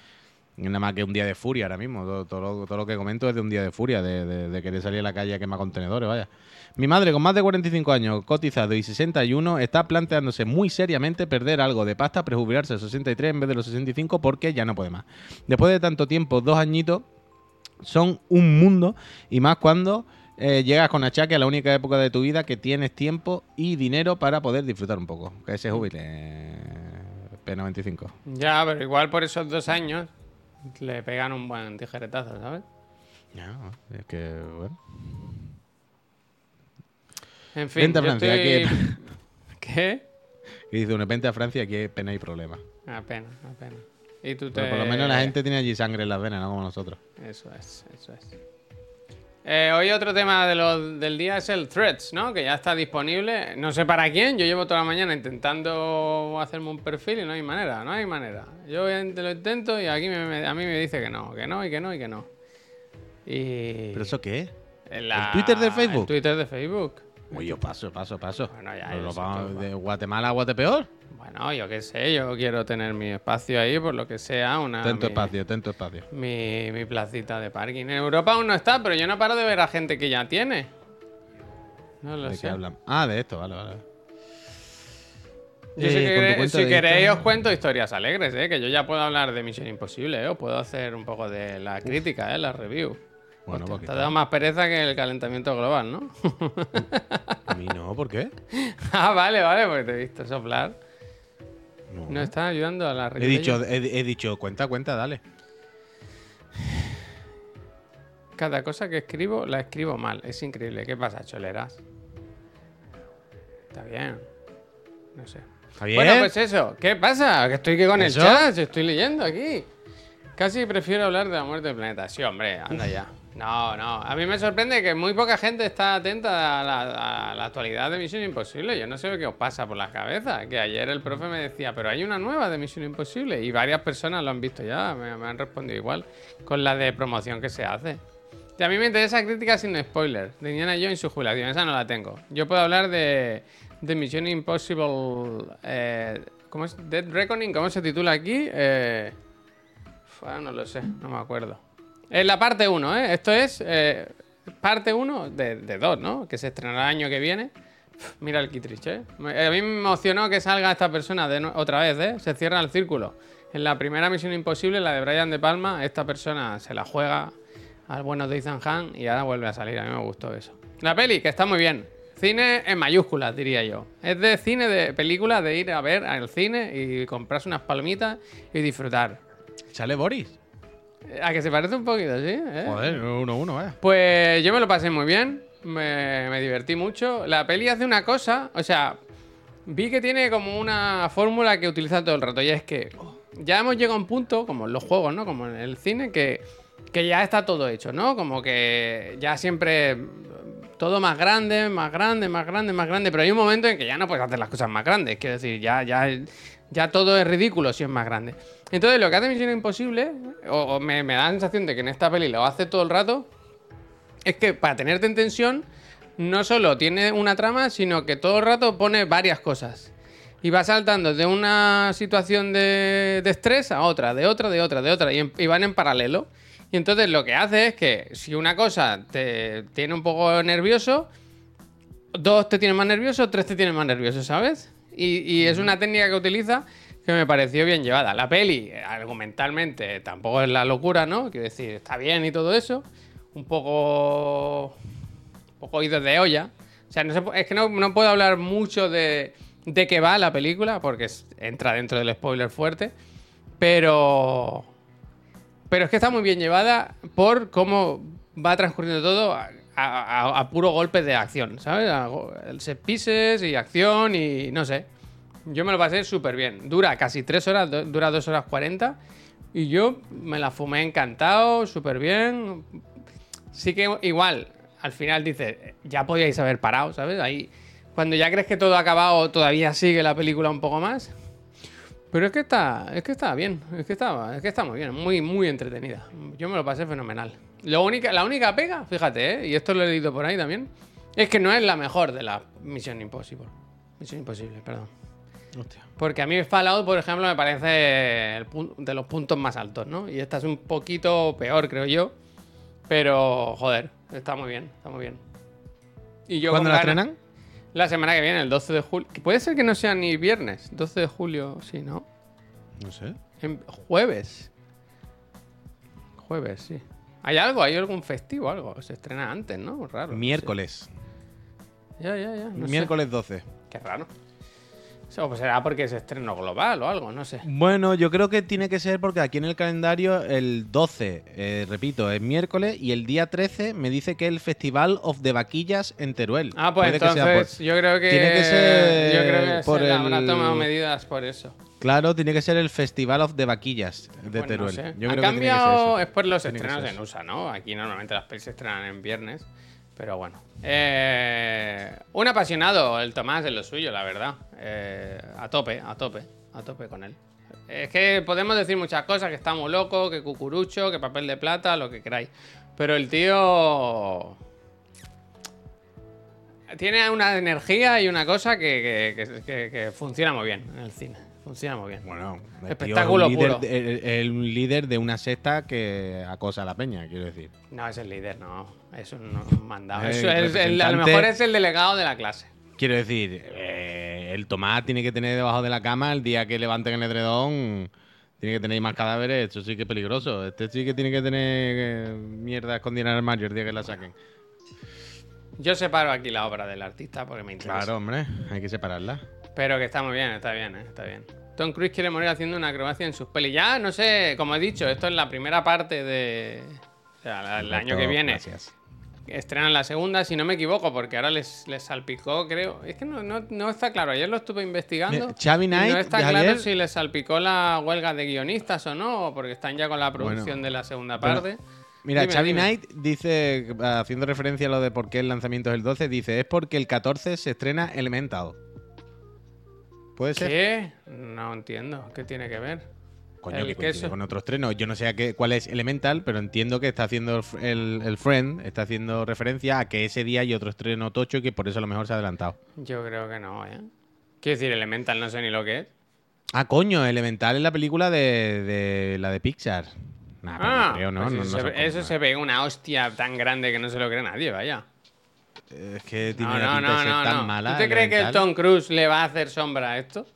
Nada más que un día de furia ahora mismo. Todo, todo lo, todo lo que comento es de un día de furia, de, de- de querer salir a la calle a quemar contenedores, vaya. Mi madre, con más de 45 años, cotizado y 61, está planteándose muy seriamente perder algo de pasta, prejubilarse a 63 en vez de los 65 porque ya no puede más. Después de tanto tiempo, dos añitos son un mundo y más cuando eh, llegas con achaque a la única época de tu vida que tienes tiempo y dinero para poder disfrutar un poco. Que se jubile eh, P95. Ya, pero igual por esos dos años le pegan un buen tijeretazo, ¿sabes? Ya, es que, bueno. En fin, Vente a Francia, estoy- ¿Qué? Y dice, una vente a Francia, aquí hay pena y problema. Apenas, apenas. Y tú te... Pero por lo menos la gente tiene allí sangre en las venas, no como nosotros. Eso es, eso es. Eh, hoy otro tema de lo- del día es el Threads, ¿no? Que ya está disponible. No sé para quién. Yo llevo toda la mañana intentando hacerme un perfil y no hay manera, no hay manera. Yo lo intento y aquí me- me- a mí me dice que no, que no y que no y que no. Y... ¿Pero eso qué es? en la- ¿El Twitter de Facebook? El Twitter de Facebook. Yo paso, paso, paso. Bueno, ya, Pero vamos- todo, de Guatemala a Guatepeor. Bueno, yo qué sé, yo quiero tener mi espacio ahí, por lo que sea, una... Ten tu mi- espacio, ten tu espacio. Mi, mi placita de parking. En Europa aún no está, pero yo no paro de ver a gente que ya tiene. No lo ¿De qué sé. hablan? Ah, de esto, vale, vale. Yo Eh, si de queréis os cuento historias alegres, ¿eh? que yo ya puedo hablar de Misión Imposible, ¿eh? os puedo hacer un poco de la crítica, ¿eh? la review. Bueno, Hostia, porque te ha dado más pereza que el calentamiento global, ¿no? a mí no, ¿por qué? ah, vale, vale, porque te he visto soplar. No. No está ayudando a la He dicho, he, he dicho, cuenta, cuenta, dale. Cada cosa que escribo la escribo mal. Es increíble. ¿Qué pasa, choleras? Está bien. No sé. ¿Está bien? Bueno, pues eso. ¿Qué pasa? Que estoy que con ¿Eso? el chat. Estoy leyendo aquí. Casi prefiero hablar de la muerte del planeta. Sí, hombre, anda ya. No, no. A mí me sorprende que muy poca gente está atenta a la, actualidad de Misión Imposible. Yo no sé qué os pasa por la cabeza. Que ayer el profe me decía, pero hay una nueva de Misión Imposible. Y varias personas lo han visto ya. Me, han respondido igual. Con la de promoción que se hace. Y a mí me interesa crítica sin spoiler. De Indiana Jones y su jubilación. Esa no la tengo. Yo puedo hablar de, de Mission Impossible. Eh, ¿Cómo es? Dead Reckoning. ¿Cómo se titula aquí? Eh, no lo sé. No me acuerdo. Es la parte 1, ¿eh? Esto es eh, parte 1 de 2, ¿no? Que se estrenará el año que viene. Mira el Kittridge, ¿eh? A mí me emocionó que salga esta persona de otra vez, ¿eh? Se cierra el círculo. En la primera Misión Imposible, la de Brian De Palma, esta persona se la juega al bueno de Ethan Hunt y ahora vuelve a salir. A mí me gustó eso. La peli, que está muy bien. Cine en mayúsculas, diría yo. Es de cine, de película, de ir a ver al cine y comprarse unas palomitas y disfrutar. ¿Sale Boris? A que se parece un poquito, ¿sí? ¿Eh? Joder, uno, uno, vaya. Pues yo me lo pasé muy bien, me, me divertí mucho. La peli hace una cosa, o sea, vi que tiene como una fórmula que utiliza todo el rato y es que ya hemos llegado a un punto, como en los juegos, ¿no? Como en el cine, que, que ya está todo hecho, ¿no? Como que ya siempre todo más grande, más grande, más grande, más grande, pero hay un momento en que ya no puedes hacer las cosas más grandes, quiero decir, ya, ya, ya todo es ridículo si es más grande. Entonces lo que hace Misión Imposible, o, me, da la sensación de que en esta peli lo hace todo el rato, es que para tenerte en tensión, no solo tiene una trama, sino que todo el rato pone varias cosas. Y va saltando de una situación de, estrés a otra, de otra, de otra, de otra, y, y van en paralelo. Y entonces lo que hace es que si una cosa te tiene un poco nervioso, dos te tienen más nervioso, tres te tienen más nervioso, ¿sabes? Y, y es una técnica que utiliza que me pareció bien llevada. La peli, argumentalmente, tampoco es la locura, ¿no? Quiero decir, está bien y todo eso. Un poco. Un poco ido de olla. O sea, no se es que no, no puedo hablar mucho de, de qué va la película, porque entra dentro del spoiler fuerte. Pero. Pero es que está muy bien llevada por cómo va transcurriendo todo a, a- a- a puro golpe de acción, ¿sabes? Set pieces y acción y no sé. Yo me lo pasé súper bien. Dura casi 3 horas, dura 2 horas 40. Y yo me la fumé encantado, súper bien. Sí que igual, al final dices, ya podíais haber parado, ¿sabes? Ahí, cuando ya crees que todo ha acabado, todavía sigue la película un poco más. Pero es que está, es que está bien, es que está, es que muy bien, muy, muy entretenida. Yo me lo pasé fenomenal. La única pega, fíjate, ¿eh? y esto lo he leído por ahí también, es que no es la mejor de la Misión Impossible. Misión Imposible, perdón. Hostia. Porque a mí Fallout, por ejemplo, me parece el de los puntos más altos, ¿no? Y esta es un poquito peor, creo yo. Pero, joder, está muy bien, está muy bien. Y yo ¿Cuándo la estrenan? La semana que viene, el 12 de julio. Puede ser que no sea ni viernes. 12 de julio, sí, ¿no? No sé. En jueves. Jueves, sí. ¿Hay algo? ¿Hay algún festivo? Algo. Se estrena antes, ¿no? Raro. Miércoles. Ya, ya, ya. no sé. Miércoles 12. Qué raro. Eso pues será porque es estreno global o algo, no sé. Bueno, yo creo que tiene que ser porque aquí en el calendario el 12, eh, repito, es miércoles y el día 13 me dice que es el Festival of the Vaquillas en Teruel. Ah, pues Puede por- entonces yo creo que. Tiene que ser Yo creo que por se le habrá el- tomado medidas por eso. Claro, tiene que ser el Festival of the Vaquillas de Pues no Teruel. sé. Yo creo que tiene que ser cambiado. eso. Es por los Tiene estrenos en. USA, ¿no? Aquí normalmente las pelis se estrenan en viernes. Pero bueno. Eh, un apasionado, el Tomás, de lo suyo, la verdad. Eh, a tope, a tope, a tope con él. Es que podemos decir muchas cosas, que está muy loco, que cucurucho, que papel de plata, lo que queráis. Pero el tío tiene una energía y una cosa que, que- que- que- que funciona muy bien en el cine. Funciona muy bien. Bueno, el tío Espectáculo es un líder, puro. el- el- líder de una secta que acosa a la peña, quiero decir. No, es el líder, no. Es un, mandado. Eh, Eso es el- a lo mejor es el delegado de la clase. Quiero decir, eh, el Tomás tiene que tener debajo de la cama el día que levanten el edredón. Tiene que tener más cadáveres, eso sí que es peligroso. Este sí que tiene que tener eh, mierda escondida en el armario el día que la saquen. Yo separo aquí la obra del artista porque me interesa. Claro, hombre, hay que separarla. Pero que está muy bien, está bien, eh, está bien. Tom Cruise quiere morir haciendo una acrobacia en sus pelis. Ya, no sé, como he dicho, esto es la primera parte de. O sea, la- el año que viene. Gracias. Estrenan la segunda, si no me equivoco, porque ahora les, les salpicó, creo. Es que no, no, no está claro. Ayer lo estuve investigando. Xavi Knight, no está claro ayer- si les salpicó la huelga de guionistas o no, porque están ya con la producción Bueno, de la segunda parte. Mira, Dime, Xavi dime. Knight dice, haciendo referencia a lo de por qué el lanzamiento es el 12, dice, es porque el 14 se estrena Elemental. ¿Puede ser? ¿Qué? No entiendo. ¿Qué tiene que ver? Coño, El que queso. con otro estreno. Yo no sé a qué, cuál es Elemental, pero entiendo que está haciendo el, el- Friend, está haciendo referencia a que ese día hay otro estreno tocho y que por eso a lo mejor se ha adelantado. Yo creo que no, ¿eh? Quiero decir, Elemental no sé ni lo que es. Ah, coño, Elemental es la película de, de- la de Pixar. Nah, Ah, no creo, ¿no? pues No- eso, no se, eso se pega una hostia tan grande que no se lo cree nadie, vaya. Es que tiene No, no, no, tan no. mala. ¿Tú te crees que el. Tom Cruise le va a hacer sombra a esto?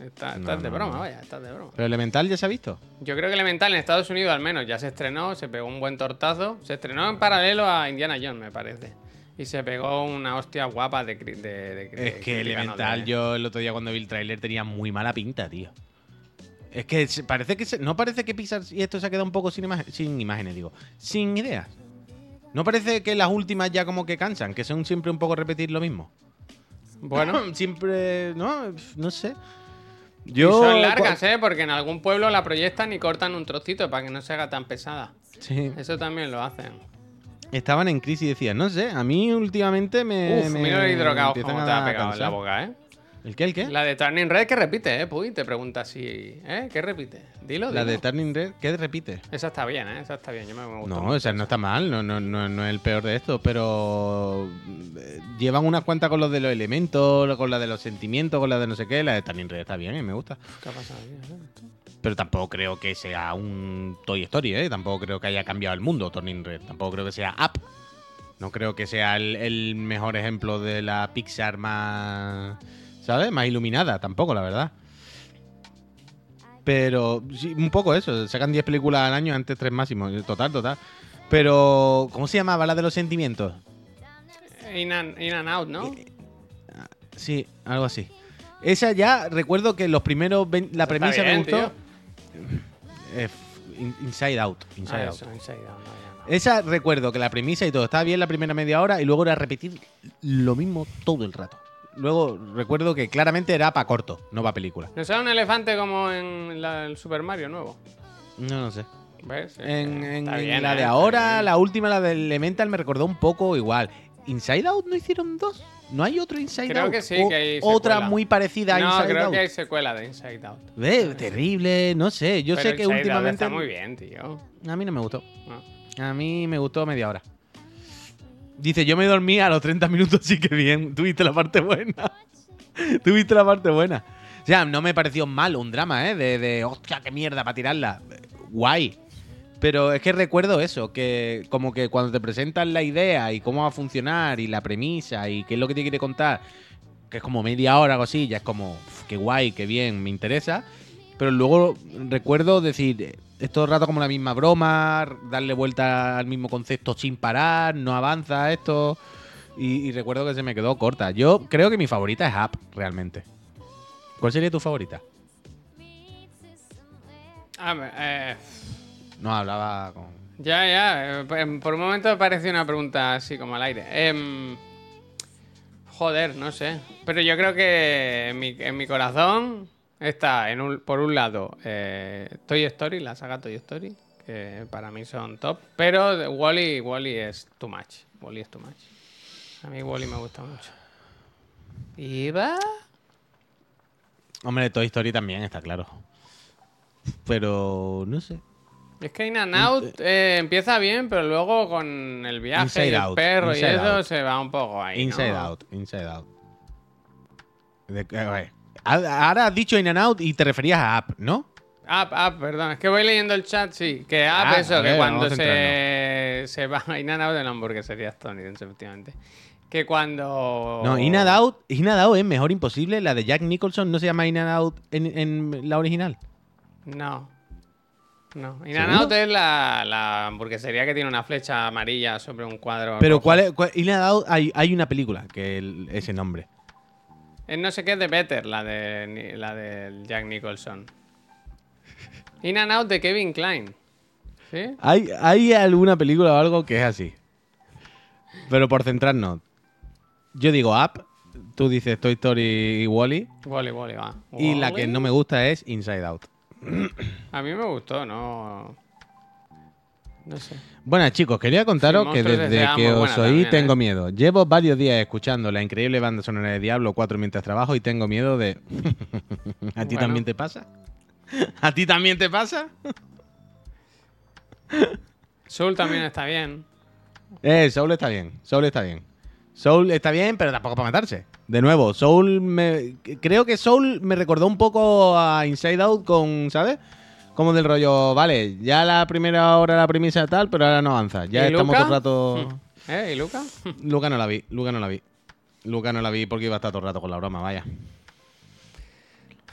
Está- Estás No, de no, broma, no. vaya, estás de broma. Pero Elemental ya se ha visto. Yo creo que Elemental en Estados Unidos al menos ya se estrenó, se pegó un buen tortazo. Se estrenó en paralelo a Indiana Jones, me parece. Y se pegó una hostia guapa de... de, de- de Es que. Elemental, yo el otro día cuando vi el tráiler tenía muy mala pinta, tío. Es que parece que se- no parece que Pixar y esto se ha quedado un poco sin, ima- sin imágenes, digo, sin ideas. No parece que las últimas ya como que cansan, que son siempre un poco repetir lo mismo. Bueno, siempre, no, no sé. Y son largas, ¿eh? Porque en algún pueblo la proyectan y cortan un trocito para que no se haga tan pesada. Sí. Eso también lo hacen. Estaban en crisis y decían, no sé, a mí últimamente me. Uf, me mira el hidrocao como te ha pegado en la cansar. boca, ¿eh? ¿El qué? ¿El qué? La de Turning Red que repite, ¿eh? Puy, te pregunta si... ¿Eh? ¿Qué repite? Dilo, La dilo. de Turning Red, ¿qué repite? Esa está bien, ¿eh? Esa está bien, yo me, me gusta No, esa no está mal, no, no, no, no es el peor de esto, pero eh, llevan unas cuantas con los de los elementos, con la de los sentimientos, con la de no sé qué, la de Turning Red está bien, eh, me gusta. ¿Qué ha pasado. Pero tampoco creo que sea un Toy Story, ¿eh? Tampoco creo que haya cambiado el mundo Turning Red, tampoco creo que sea Up. No creo que sea el, el mejor ejemplo de la Pixar más, ¿sabes? Más iluminada, tampoco, la verdad. Pero sí, un poco eso, sacan 10 películas al año, antes 3 máximos, total, total. Pero, ¿cómo se llamaba la de los sentimientos? In and, in and out, ¿no? Sí, algo así. Esa ya, recuerdo que los primeros, la premisa me gustó. Eh, In- Inside Out. Inside Ah, Out. eso, Inside Out, no, ya no. Esa recuerdo que la premisa y todo estaba bien la primera media hora y luego era repetir lo mismo todo el rato. Luego recuerdo que claramente era para corto, no para película. ¿No será un elefante como en la- el Super Mario nuevo? No, no sé. ¿Ves? Es En, que en- está en bien, la ¿eh? de ahora, la última, la de Elemental, me recordó un poco igual. ¿Inside Out no hicieron dos? ¿No hay otro Inside Creo Out? que sí, O- que hay Otra secuela. muy parecida a no, Inside creo Out. que hay secuela de Inside Out. Ve, terrible, no sé. Yo Pero sé que Inside Out últimamente. Está muy bien, tío. A mí no me gustó. No. A mí me gustó media hora. Dice, yo me dormí a los 30 minutos, sí que bien. Tuviste la parte buena. Tuviste la parte buena. O sea, no me pareció mal un drama, ¿eh? De, de hostia, qué mierda para tirarla. Guay. Pero es que recuerdo eso, que como que cuando te presentan la idea y cómo va a funcionar y la premisa y qué es lo que te quiere contar, que es como media hora o así, ya es como, "Uf, qué guay, qué bien, me interesa. Pero luego recuerdo decir, es todo el rato como la misma broma, darle vuelta al mismo concepto sin parar, no avanza esto. Y, y recuerdo que se me quedó corta. Yo creo que mi favorita es Up, realmente. ¿Cuál sería tu favorita? Ah, eh, No, hablaba con... ya, ya. eh, em, Por un momento me pareció una pregunta así como al aire. Em, joder, no sé. Pero yo creo que en mi, en mi corazón está, en un- por un lado, eh, Toy Story, la saga Toy Story, que para mí son top. Pero Wally, Wally es too much. Wally es too much. A mí Wally me gusta mucho. ¿Iba? Hombre, Toy Story también, está claro. Pero no sé. Es que In and Out eh, empieza bien, pero luego con el viaje Inside y el Out, perro y eso Out. se va un poco ahí. ¿no? Inside Out, Inside Out. De- a ver, Ahora has dicho In and Out y te referías a Up, ¿no? Up, up, perdón. Es que voy leyendo el chat, sí. Que up, Ah, eso, que cuando se, se va. In and Out de la hamburguesería estadounidense, efectivamente. Que cuando. No, In and Out, In and Out es mejor imposible. La de Jack Nicholson no se llama In and Out en, en la original. No. No. In and. Out es la, la hamburguesería que tiene una flecha amarilla sobre un cuadro. Pero rojo. ¿cuál es? cuál- In and Out hay, hay una película que el- ese nombre. Es no sé qué de Better, la de la del Jack Nicholson. In and Out de Kevin Klein. ¿Sí? Hay, hay alguna película o algo que es así. Pero por centrarnos. Yo digo Up, tú dices Toy Story y Wally. Wally, Wally, va. Y la que no me gusta es Inside Out. A mí me gustó, no. No sé. Bueno, chicos, quería contaros Sí, que desde que os oí también, tengo ¿eh? miedo. Llevo varios días escuchando la increíble banda sonora de Diablo 4 mientras trabajo y tengo miedo de... ¿A ti Bueno. también te pasa? ¿A ti también te pasa? Soul también está bien. Eh, Soul está bien, Soul está bien. Soul está bien, pero tampoco para matarse. De nuevo, Soul me... Creo que Soul me recordó un poco a Inside Out con, ¿sabes? Como del rollo, vale, ya la primera hora la premisa tal, pero ahora no avanza. Ya ¿Y estamos Luca? todo el rato... ¿Eh? ¿Y Luca? Luca no la vi, Luca no la vi. Luca no la vi porque iba a estar todo el rato con la broma, vaya.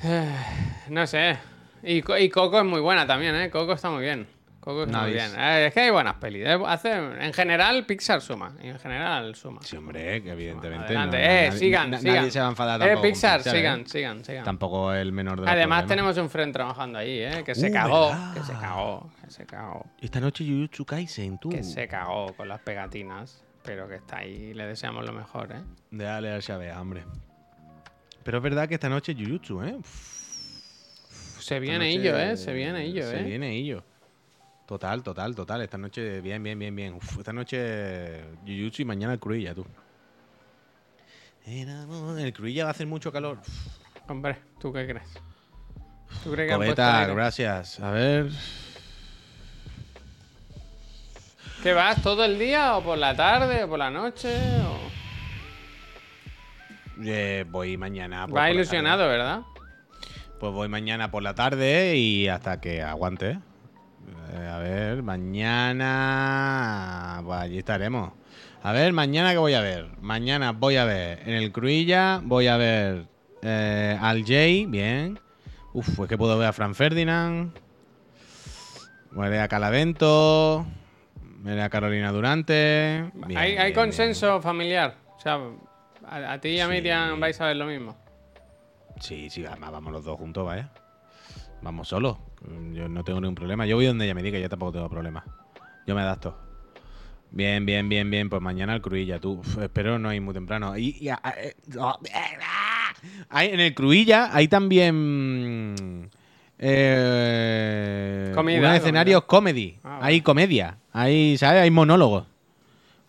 No sé. Y Coco es muy buena también, ¿eh? Coco está muy bien. Coco Nice. bien. Eh, es que hay buenas pelis. eh. Hace, en general, Pixar suma. En general, suma. Sí, hombre, que evidentemente. No, eh, nadie- sigan, na- sigan. Nadie se va a enfadar Eh, tampoco con Pixar, Pixar, ¿eh? sigan, sigan, sigan. Tampoco el menor de los Además, problemas. tenemos un friend trabajando ahí, ¿eh? Que se Uh, cagó. ¿verdad? Que se cagó. Que se cagó. Esta noche Jujutsu Kaisen, tú. Que se cagó con las pegatinas. Pero que está ahí. Le deseamos lo mejor, ¿eh? Dale al Xavea, hombre. Pero es verdad que esta noche Jujutsu, ¿eh? Uf, Se viene ello, ¿eh? Se viene ello, Se ¿eh? viene ello. Total, total, total. Esta noche, bien, bien, bien, bien. Uf, esta noche Jujutsu y mañana el Cruilla, tú. El Cruilla va a hacer mucho calor. Uf. Hombre, ¿tú qué crees? ¿Tú crees que gracias. A ver. ¿Qué vas todo el día o por la tarde o por la noche? O... Eh, voy mañana. Va por la ilusionado, ¿verdad? Pues voy mañana por la tarde y hasta que aguante. Eh, a ver, mañana. Pues allí estaremos. A ver, mañana que voy a ver. Mañana voy a ver en el Cruilla, voy a ver eh, al Jay, bien. Uf, pues que puedo ver a Fran Ferdinand. Voy a Calavento. Veré a Carolina Durante. Bien, ¿Hay, hay bien, consenso familiar? O sea, a, a ti y a Sí. Miriam vais a ver lo mismo. Sí, sí, además vamos los dos juntos, vaya. Vamos solos. Yo no tengo ningún problema. Yo voy donde ella me diga, yo tampoco tengo problema. Yo me adapto. Bien, bien, bien, bien. Pues mañana el Cruilla, tú. Uf, espero no ir muy temprano. Y, y- a- a- eh, oh, hay, en el Cruilla hay también. eh, Comida, unos escenarios comedy. Ah, Hay comedia. Hay, ¿sabes? Hay monólogos.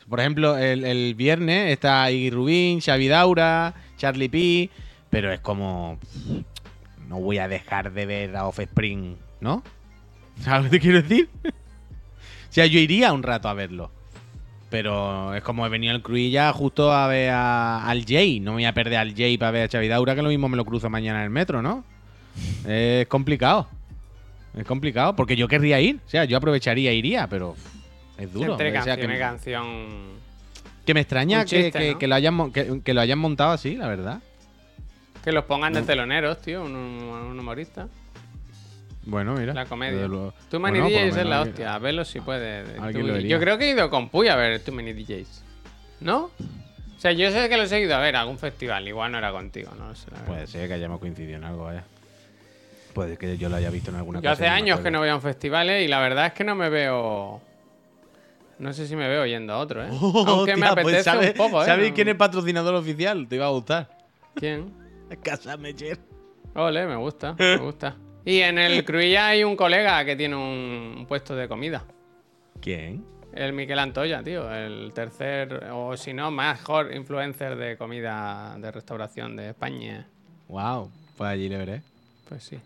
Por ejemplo, el, el viernes está Iggy Rubin, Xavi Daura, Charlie P. Pero es como. No voy a dejar de ver a Offspring, ¿no? ¿Sabes lo que te quiero decir? o sea, yo iría un rato a verlo. Pero es como he venido al Cruilla justo a ver a- al Jay. No me voy a perder al Jay para ver a Xavi Daura, que lo mismo me lo cruzo mañana en el metro, ¿no? Es complicado. Es complicado, porque yo querría ir. O sea, yo aprovecharía e iría, pero es duro. Entre O sea, canción que, canción. que me extraña que, chiste, que- ¿no? que lo hayan, mon- que, que lo hayan montado así, la verdad. Que los pongan de teloneros, tío, un, un humorista. Bueno, mira. La comedia. desde luego. Too Many Bueno, por lo DJs es menos la hostia. Velo si puede. alguien Tú- lo vería. yo creo que he ido con Puy a ver Too Many DJs. ¿No? O sea, yo sé que lo he seguido a ver algún festival. Igual no era contigo, no lo sé. Puede ser que hayamos coincidido en algo, vaya. Puede que yo lo haya visto en alguna Yo hace años que no voy a un festival ¿eh? y la verdad es que no me veo. No sé si me veo yendo a otro, ¿eh? Aunque me pues apetece ¿sabes- un poco, ¿eh? ¿Sabes No- quién es patrocinador oficial? Te iba a gustar. ¿Quién? Casa Mecher. Ole, me gusta, me gusta. Y en el Cruilla hay un colega que tiene un, un puesto de comida. ¿Quién? El Miquel Antoya, tío. El tercer, o si no, mejor influencer de comida de restauración de España. Wow, pues allí le veré. Pues sí,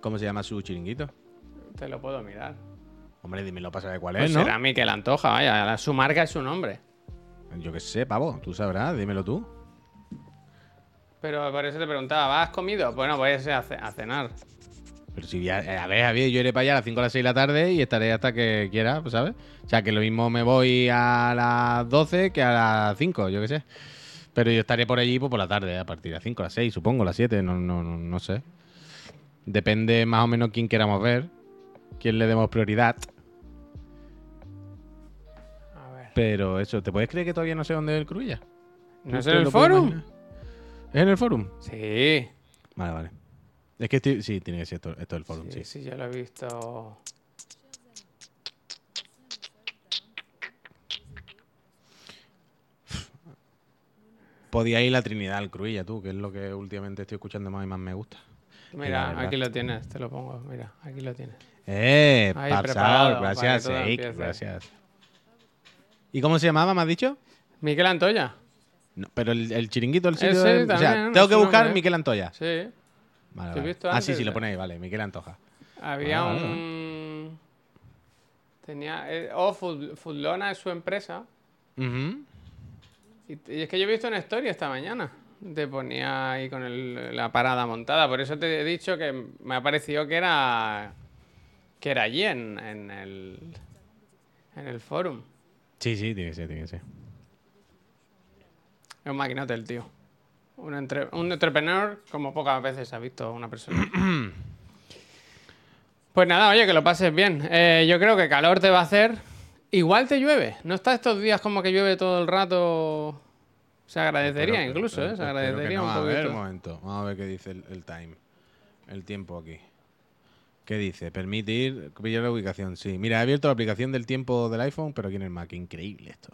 ¿Cómo se llama su chiringuito? te lo puedo mirar. Hombre, dímelo para saber cuál Pues es, ¿no? será Miquel Antoja, vaya. Su marca es su nombre. Yo qué sé, pavo. Tú sabrás, dímelo tú. Pero por eso te preguntaba, ¿has comido? Bueno, voy a ir a, ce- a cenar. Pero si ya, eh, a ver, Javier, yo iré para allá a las 5 o las 6 de la tarde y estaré hasta que quiera, pues, ¿sabes? O sea, que lo mismo me voy a las 12 que a las 5, yo qué sé. Pero yo estaré por allí pues, por la tarde, a partir de las 5, las 6, supongo, las 7, no, no, no, no sé. Depende más o menos quién queramos ver, quién le demos prioridad. A ver. Pero eso, ¿te puedes creer que todavía no sé dónde es el Cruilla? ¿No es ¿Tú en te el forum? En el forum? Sí. Vale, vale. Es que estoy, sí, tiene que ser esto, esto es el forum, Sí, sí. sí, yo lo he visto. Podía ir la Trinidad al Cruilla, tú, que es lo que últimamente estoy escuchando más y más me gusta. Mira, aquí lo tienes, te lo pongo. Mira, aquí lo tienes. Eh, Ahí, pasado, gracias, empiece. gracias. ¿Y cómo se llamaba, me has dicho? Miquel Antoya. No, pero el, el chiringuito, el sitio. Ese del- o sea, también, tengo que buscar nombre. Miquel Antoya. Sí. Vale, Lo he vale. visto Ah, sí, antes sí, lo de- ponéis, vale, Miquel Antoja. Había Ah, vale, un. Tenía. eh, oh, Foodlona es su empresa. Ujú. Y, y es que yo he visto una historia esta mañana. Te ponía ahí con el- la parada montada. Por eso te he dicho que me ha parecido que era. Que era allí en, en el. En el forum. Sí, sí, tiene que ser, tiene que ser. Es un maquinote el tío. Un, entre- un entrepreneur como pocas veces ha visto una persona. pues nada, oye, que lo pases bien. Eh, yo creo que calor te va a hacer. Igual te llueve. No está estos días como que llueve todo el rato. Se agradecería Pero- incluso, pero- ¿eh? Se agradecería no. un A ver, un poquito. momento. Vamos a ver qué dice el, el time. El tiempo aquí. ¿Qué dice? Permitir pillar la ubicación. Sí. Mira, he abierto la aplicación del tiempo del iPhone, pero aquí en el Mac. Increíble esto.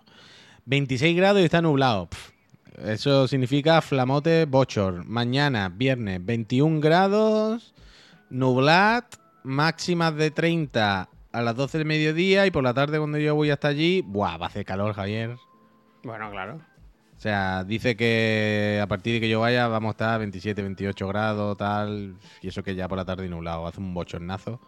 26 grados y está nublado. Pff, eso significa flamote bochor. Mañana, viernes, 21 grados, nublat, máximas de 30 a las 12 del mediodía y por la tarde cuando yo voy hasta allí, ¡buah! Va a hacer calor, Javier. Bueno, claro. O sea, dice que a partir de que yo vaya vamos a estar a 27, 28 grados, tal. Y eso que ya por la tarde nublado. Hace un bochornazo.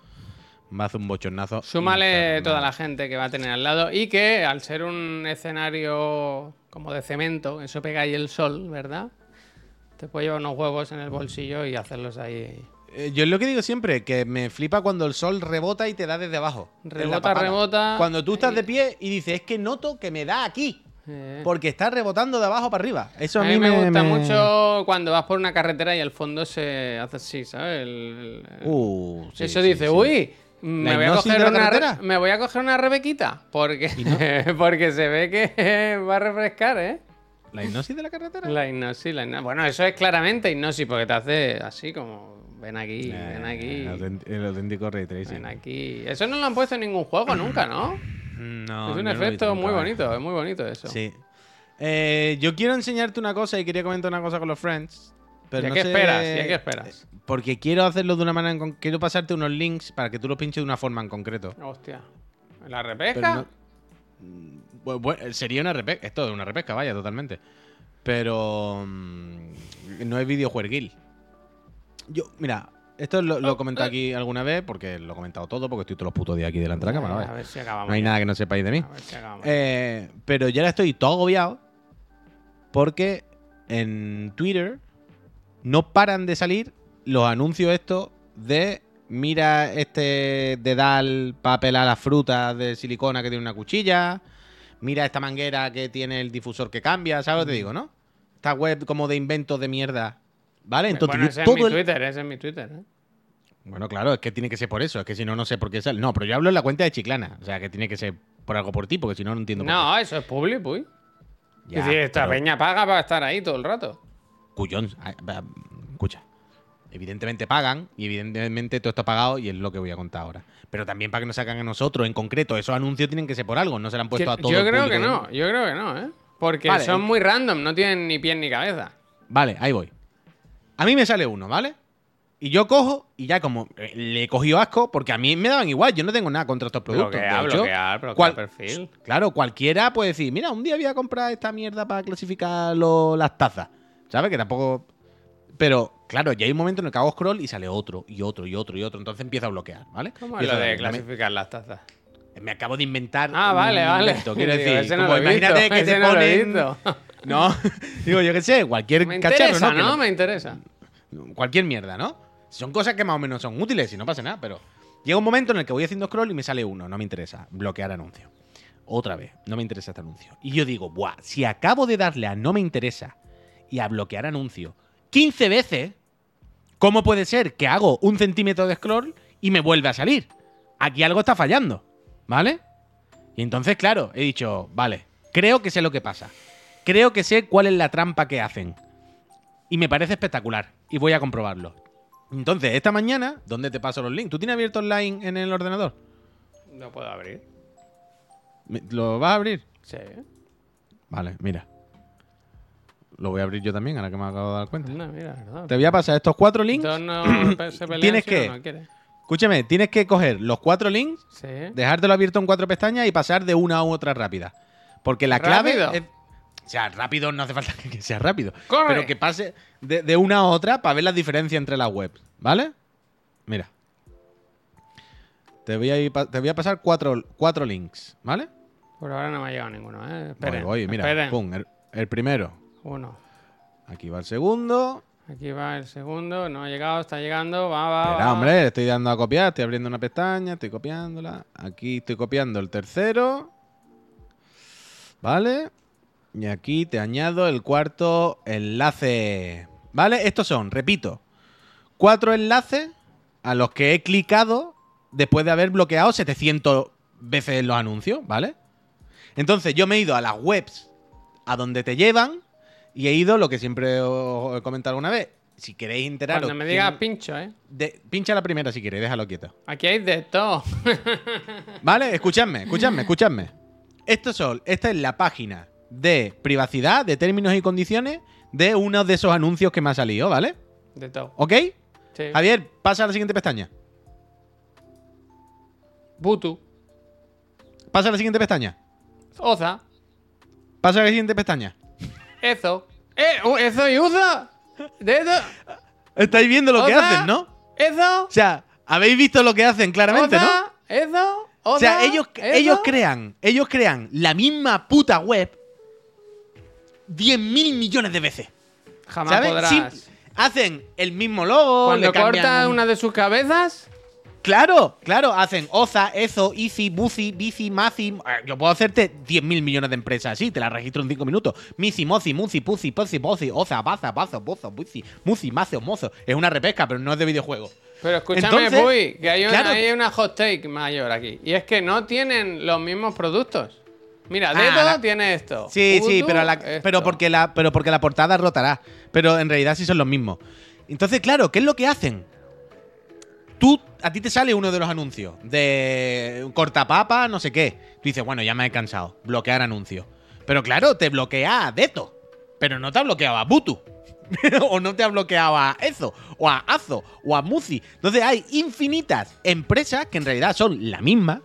Va a hacer un bochornazo. Súmale toda la gente que va a tener al lado y que al ser un escenario como de cemento, eso pega ahí el sol, ¿verdad? Te puedes llevar unos huevos en el bolsillo y hacerlos ahí. Eh, yo es lo que digo siempre, que me flipa cuando el sol rebota y te da desde abajo. Rebota, rebota. Cuando tú estás de pie y dices, es que noto que me da aquí. Eh. Porque está rebotando de abajo para arriba. Eso A mí me, gusta me- mucho cuando vas por una carretera y el fondo se hace así, ¿sabes? El- el- Uh, sí, Eso sí, dice, sí. uy, me voy, a coger una, me voy a coger una rebequita. Porque, porque se ve que va a refrescar, ¿eh? ¿La hipnosis de la carretera? La hipnosis, la hipnosis. Bueno, eso es claramente hipnosis porque te hace así como, ven aquí, ven aquí, Eh, El, autént- el auténtico ray tracing. ven aquí. Eso no lo han puesto en ningún juego nunca, ¿no? No, es un no efecto muy vaya. bonito, es muy bonito eso. Sí. Eh, yo quiero enseñarte una cosa y quería comentar una cosa con los friends. Pero ¿Ya no qué sé- esperas? ¿Ya qué esperas? Porque quiero hacerlo de una manera en con- Quiero pasarte unos links para que tú los pinches de una forma en concreto. Hostia. ¿La repesca? no- bu- sería una repesca. Esto es una repesca, vaya, totalmente. Pero. mm, no es videojueguil. Yo, mira, esto lo, lo he comentado aquí alguna vez, porque lo he comentado todo, porque estoy todos los putos días aquí delante de la cámara, A ver si acabamos. No hay ya. nada que no sepáis de mí. A ver si acabamos. Eh, pero ya ahora estoy todo agobiado porque en Twitter no paran de salir los anuncios estos de mira este dedal para pelar las frutas de silicona que tiene una cuchilla, mira esta manguera que tiene el difusor que cambia, ¿sabes lo que te digo, no? Esta web como de inventos de mierda, ¿vale? Entonces bueno, ese es todo mi el- Twitter, ese es mi Twitter. ¿eh? Bueno, claro, es que tiene que ser por eso, es que si no, no sé por qué sale. No, pero yo hablo en la cuenta de Chiclana, o sea, que tiene que ser por algo por ti, porque si no, no entiendo por qué. No, eso es public, uy. Ya, es decir, esta pero- peña paga para estar ahí todo el rato. Cuyón. ah, Escucha. Evidentemente pagan y evidentemente todo está pagado y es lo que voy a contar ahora. Pero también para que nos sacan a nosotros en concreto, esos anuncios tienen que ser por algo, no se le han puesto a todo yo creo que no, yo creo que no, ¿eh? Porque Vale, son muy random, no tienen ni pie ni cabeza. Vale, ahí voy. A mí me sale uno, ¿vale? Y yo cojo y ya como eh, le he cogido asco, porque a mí me daban igual, yo no tengo nada contra estos productos. Bloquear, hecho, bloquear, bloquear cual- perfil. Claro, cualquiera puede decir, mira, un día voy a comprar esta mierda para clasificar lo- las tazas. ¿Sabes? Que tampoco. Pero, claro, ya hay un momento en el que hago scroll y sale otro, y otro, y otro, y otro. Entonces empiezo a bloquear, ¿vale? ¿Cómo es lo de clasificar las tazas? Me acabo de inventar. Ah, vale, vale. invento, quiero Digo, decir, ese no como imagínate visto, que te ponen. No, digo, yo qué sé, cualquier Me cacharro, ¿no? ¿no? Me interesa. cualquier mierda, ¿no? Son cosas que más o menos son útiles y no pasa nada, pero llega un momento en el que voy haciendo scroll y me sale uno, no me interesa, bloquear anuncio. Otra vez, no me interesa este anuncio. Y yo digo, buah, si acabo de darle a no me interesa y a bloquear anuncio 15 veces, ¿cómo puede ser que hago un centímetro de scroll y me vuelve a salir? Aquí algo está fallando, ¿vale? Y entonces, claro, he dicho, vale, creo que sé lo que pasa. Creo que sé cuál es la trampa que hacen. Y me parece espectacular. Y voy a comprobarlo. Entonces, esta mañana, ¿dónde te paso los links? ¿Tú tienes abierto online en el ordenador? Lo puedo abrir. ¿Me- ¿Lo vas a abrir? Sí. Vale, mira. Lo voy a abrir yo también, ahora que me acabo de dar cuenta. Mira. Te voy a pasar estos cuatro links. No se Tienes si que-. Escúchame, tienes que coger los cuatro links, Sí. dejártelo abierto en cuatro pestañas y pasar de una a otra rápida. Porque la clave ¿Rápido? es- O sea, rápido no hace falta que sea rápido. ¡Corre! Pero que pase de, de una a otra para ver la diferencia entre las webs. ¿Vale? Mira. Te voy a, ir te voy a pasar cuatro, cuatro links, ¿vale? Por ahora no me ha llegado ninguno, ¿eh? Voy, Esperen, voy, mira, esperen. pum, el, el primero. Uno. Aquí va el segundo. Aquí va el segundo, no ha llegado, está llegando, va, va, Espera, va. hombre, estoy dando a copiar, estoy abriendo una pestaña, estoy copiándola. Aquí estoy copiando el tercero. ¿Vale? Y aquí te añado el cuarto enlace. ¿Vale? Estos son, repito, cuatro enlaces a los que he clicado después de haber bloqueado 700 veces los anuncios, ¿vale? Entonces yo me he ido a las webs a donde te llevan y he ido lo que siempre os he comentado alguna vez. Si queréis enteraros... Cuando me diga pincho, ¿eh? de- pincha la primera si quieres, déjalo quieto. Aquí hay de todo. ¿Vale? Escuchadme, escuchadme, escuchadme. Esto son, esta es la página de privacidad, de términos y condiciones de uno de esos anuncios que me ha salido, ¿vale? De todo. ¿Ok? Sí. Javier, pasa a la siguiente pestaña. Butu. Pasa a la siguiente pestaña. Oza. Pasa a la siguiente pestaña. Eso. ¡Eh! uh, ¿Eso y usa? ¿De eso? Estáis viendo lo que Oza. hacen, ¿no? ¿Eso? O sea, habéis visto lo que hacen claramente, ¿no? ¿Oza? ¿Eso? O sea, ellos, ¿Eso? ellos crean, ellos crean la misma puta web 10.000 millones de veces. Jamás ¿Sabes? podrás. Hacen el mismo logo. Cuando le cambian una de sus cabezas, Claro, claro, hacen Oza, Ezo, Easy, Buzi, Bici, Mazi. eh, Yo puedo hacerte 10.000 millones de empresas así, te las registro en 5 minutos. Mizi, Mozi, Muzi, Puzi, Pozi, Bozi, Oza, Baza, Bazo, Bozo, Buzi, Muzi, Mazo, Mozo. Es una repesca, pero no es de videojuego. Pero escúchame, Entonces, Puy, que hay una, claro. hay una hot take mayor aquí. Y es que no tienen los mismos productos. Mira, Ah, todo la- tiene esto. Sí, sí, pero, la- pero, porque la, pero porque la portada rotará. Pero en realidad sí son los mismos. Entonces, claro, ¿qué es lo que hacen? Tú, a ti te sale uno de los anuncios de cortapapa, no sé qué. Tú dices, bueno, ya me he cansado. Bloquear anuncios. Pero claro, te bloquea a Deto. Pero no te ha bloqueado a Butu. o no te ha bloqueado a Ezo, o a Azo, o a Muzi. Entonces hay infinitas empresas que en realidad son la misma,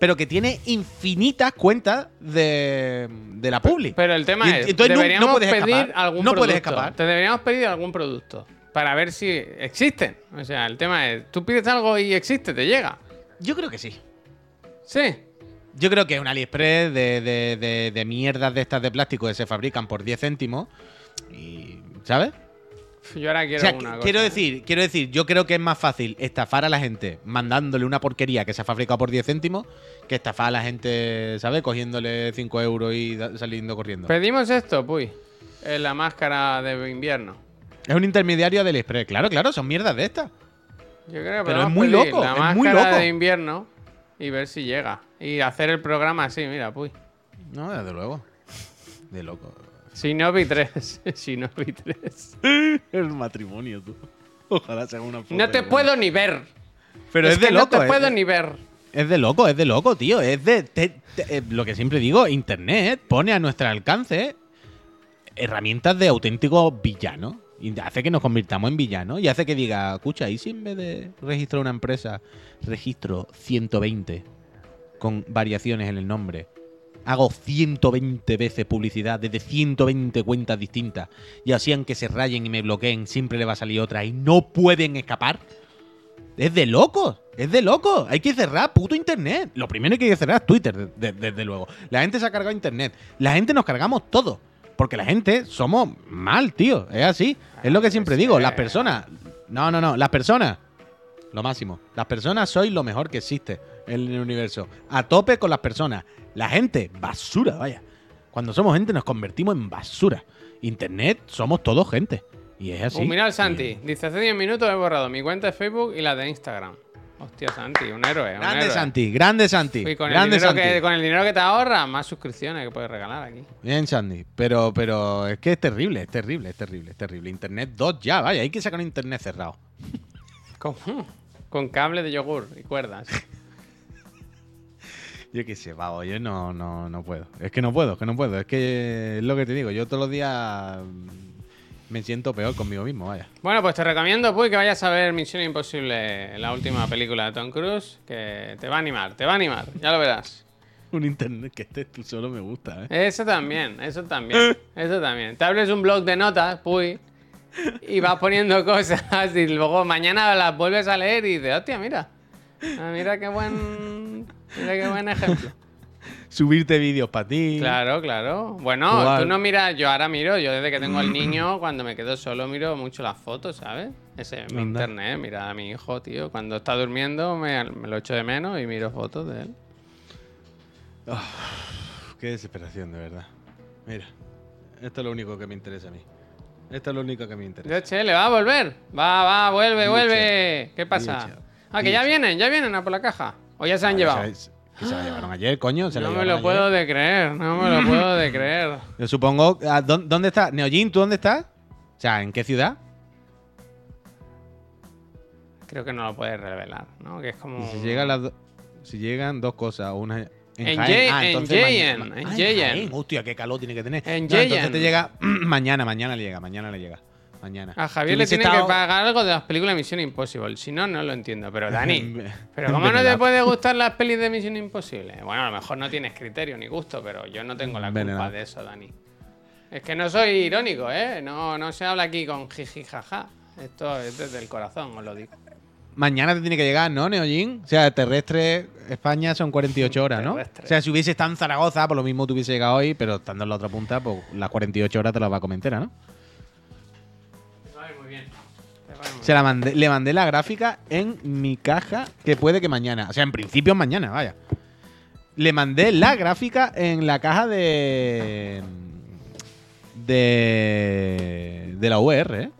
pero que tiene infinitas cuentas de, de la publi. Pero el tema Y- es, entonces no- no deberíamos puedes pedir escapar. algún No producto. puedes escapar. Te deberíamos pedir algún producto para ver si existen. O sea, el tema es, tú pides algo y existe, te llega. Yo creo que sí. Sí. Yo creo que es un AliExpress de, de, de, de mierdas de estas de plástico que se fabrican por 10 céntimos. Y. ¿Sabes? Yo ahora O quiero sea, una cosa. quiero decir, quiero decir, yo creo que es más fácil estafar a la gente mandándole una porquería que se ha fabricado por 10 céntimos que estafar a la gente, ¿sabes? Cogiéndole 5 euros y saliendo corriendo. Pedimos esto, puy. La máscara de invierno. Es un intermediario del Express. Claro, claro, son mierdas de estas. Yo creo Pero es muy loco, La es máscara muy loco. de invierno y ver si llega. Y hacer el programa así, mira, puy. No, desde luego. De loco. Shinobi 3. Shinobi 3. El matrimonio, tú. Ojalá sea una foto No te puedo ni ver. Pero es, de que loco. no te es- puedo ni ver. Es de loco, es de loco, tío. Es de. te- te- eh, lo que siempre digo, Internet pone a nuestro alcance herramientas de auténticos villanos. Y hace que nos convirtamos en villanos. Y hace que diga, escucha, ¿y si en vez de registrar una empresa, registro 120 con variaciones en el nombre? Hago 120 veces publicidad desde 120 cuentas distintas. Y así, aunque se rayen y me bloqueen, siempre le va a salir otra y no pueden escapar. Es de locos, es de locos. Hay que cerrar puto internet. Lo primero que hay que cerrar es Twitter, de- de- desde luego. La gente se ha cargado internet. La gente nos cargamos todo. Porque la gente somos mal, tío. Es así. Es lo que siempre digo. Las personas. No, no, no. Las personas. Lo máximo. Las personas sois lo mejor que existe en el universo. A tope con las personas. La gente, basura, vaya. Cuando somos gente nos convertimos en basura. Internet somos todos gente. Y es así. Uh, mira el Y- Santi. Dice, hace 10 minutos he borrado mi cuenta de Facebook y la de Instagram. Hostia, Santi, un héroe. un Grande héroe. Santi, grande Santi. Y con el, grande Santi. que, con el dinero que te ahorras, más suscripciones que puedes regalar aquí. Bien, Sandy. Pero, pero es que es terrible, es terrible, es terrible, es terrible. Internet 2 ya, vaya, hay que sacar un internet cerrado. Con, con cable de yogur y cuerdas. Yo qué sé, vago, yo no, no, no puedo. Es que no puedo, es que no puedo. Es que es lo que te digo, yo todos los días me siento peor conmigo mismo, vaya. Bueno, pues te recomiendo, Puy, que vayas a ver Misión Imposible, la última película de Tom Cruise, que te va a animar, te va a animar, ya lo verás. Un internet que estés tú solo me gusta, ¿eh? Eso también, eso también, eso también. Te abres un blog de notas, Puy, y vas poniendo cosas y luego mañana las vuelves a leer y dices, hostia, mira, ah, mira qué buen, mira qué buen ejemplo. Subirte vídeos para ti. Claro, claro. Bueno, Jugar. tú no miras, yo ahora miro, yo desde que tengo al niño, cuando me quedo solo miro mucho las fotos, ¿sabes? Ese es mi internet, mira a mi hijo, tío. Cuando está durmiendo me, me lo echo de menos y miro fotos de él. Qué desesperación, de verdad. Mira, esto es lo único que me interesa a mí. Esto es lo único que me interesa. Che, le va a volver. Va, va, vuelve, vuelve. ¿Qué pasa? Ah, que ya vienen, ya vienen a por la caja. O ya se han Ah, llevado. Que se la llevaron ayer, coño. Se la No me lo ayer. puedo de creer, no me lo puedo de creer. Yo supongo. ah, ¿dó- ¿Dónde está? Neojin, ¿tú dónde estás? O sea, ¿en qué ciudad? Creo que no lo puedes revelar, ¿no? Que es como. Si, llegan las do- si llegan dos cosas, una en, En Jaén. Ah, en Jaén, mañana- en Ah, Jaén. Hostia, qué calor tiene que tener. En No, entonces te llega mañana, mañana le llega, mañana le llega. Mañana. A Javier le hubiese tiene estado- que pagar algo de las películas de Misión Imposible. Si no, no lo entiendo. Pero Dani, ¿pero cómo no te puede gustar las pelis de Misión Imposible? Bueno, a lo mejor no tienes criterio ni gusto, pero yo no tengo la culpa de eso, Dani. Es que no soy irónico, ¿eh? No, no se habla aquí con jiji jaja. Esto es desde el corazón, os lo digo. Mañana te tiene que llegar, ¿no, Neojin? O sea, terrestre España son 48 horas, ¿no? Terrestre. O sea, si hubiese estado en Zaragoza, por lo mismo te hubiese llegado hoy, pero estando en la otra punta, pues las 48 horas te las va a comer entera, ¿no? Se la mandé, le mandé la gráfica en mi caja, que puede que mañana. O sea, en principio mañana, vaya. Le mandé la gráfica en la caja de. De. De la UR, ¿eh?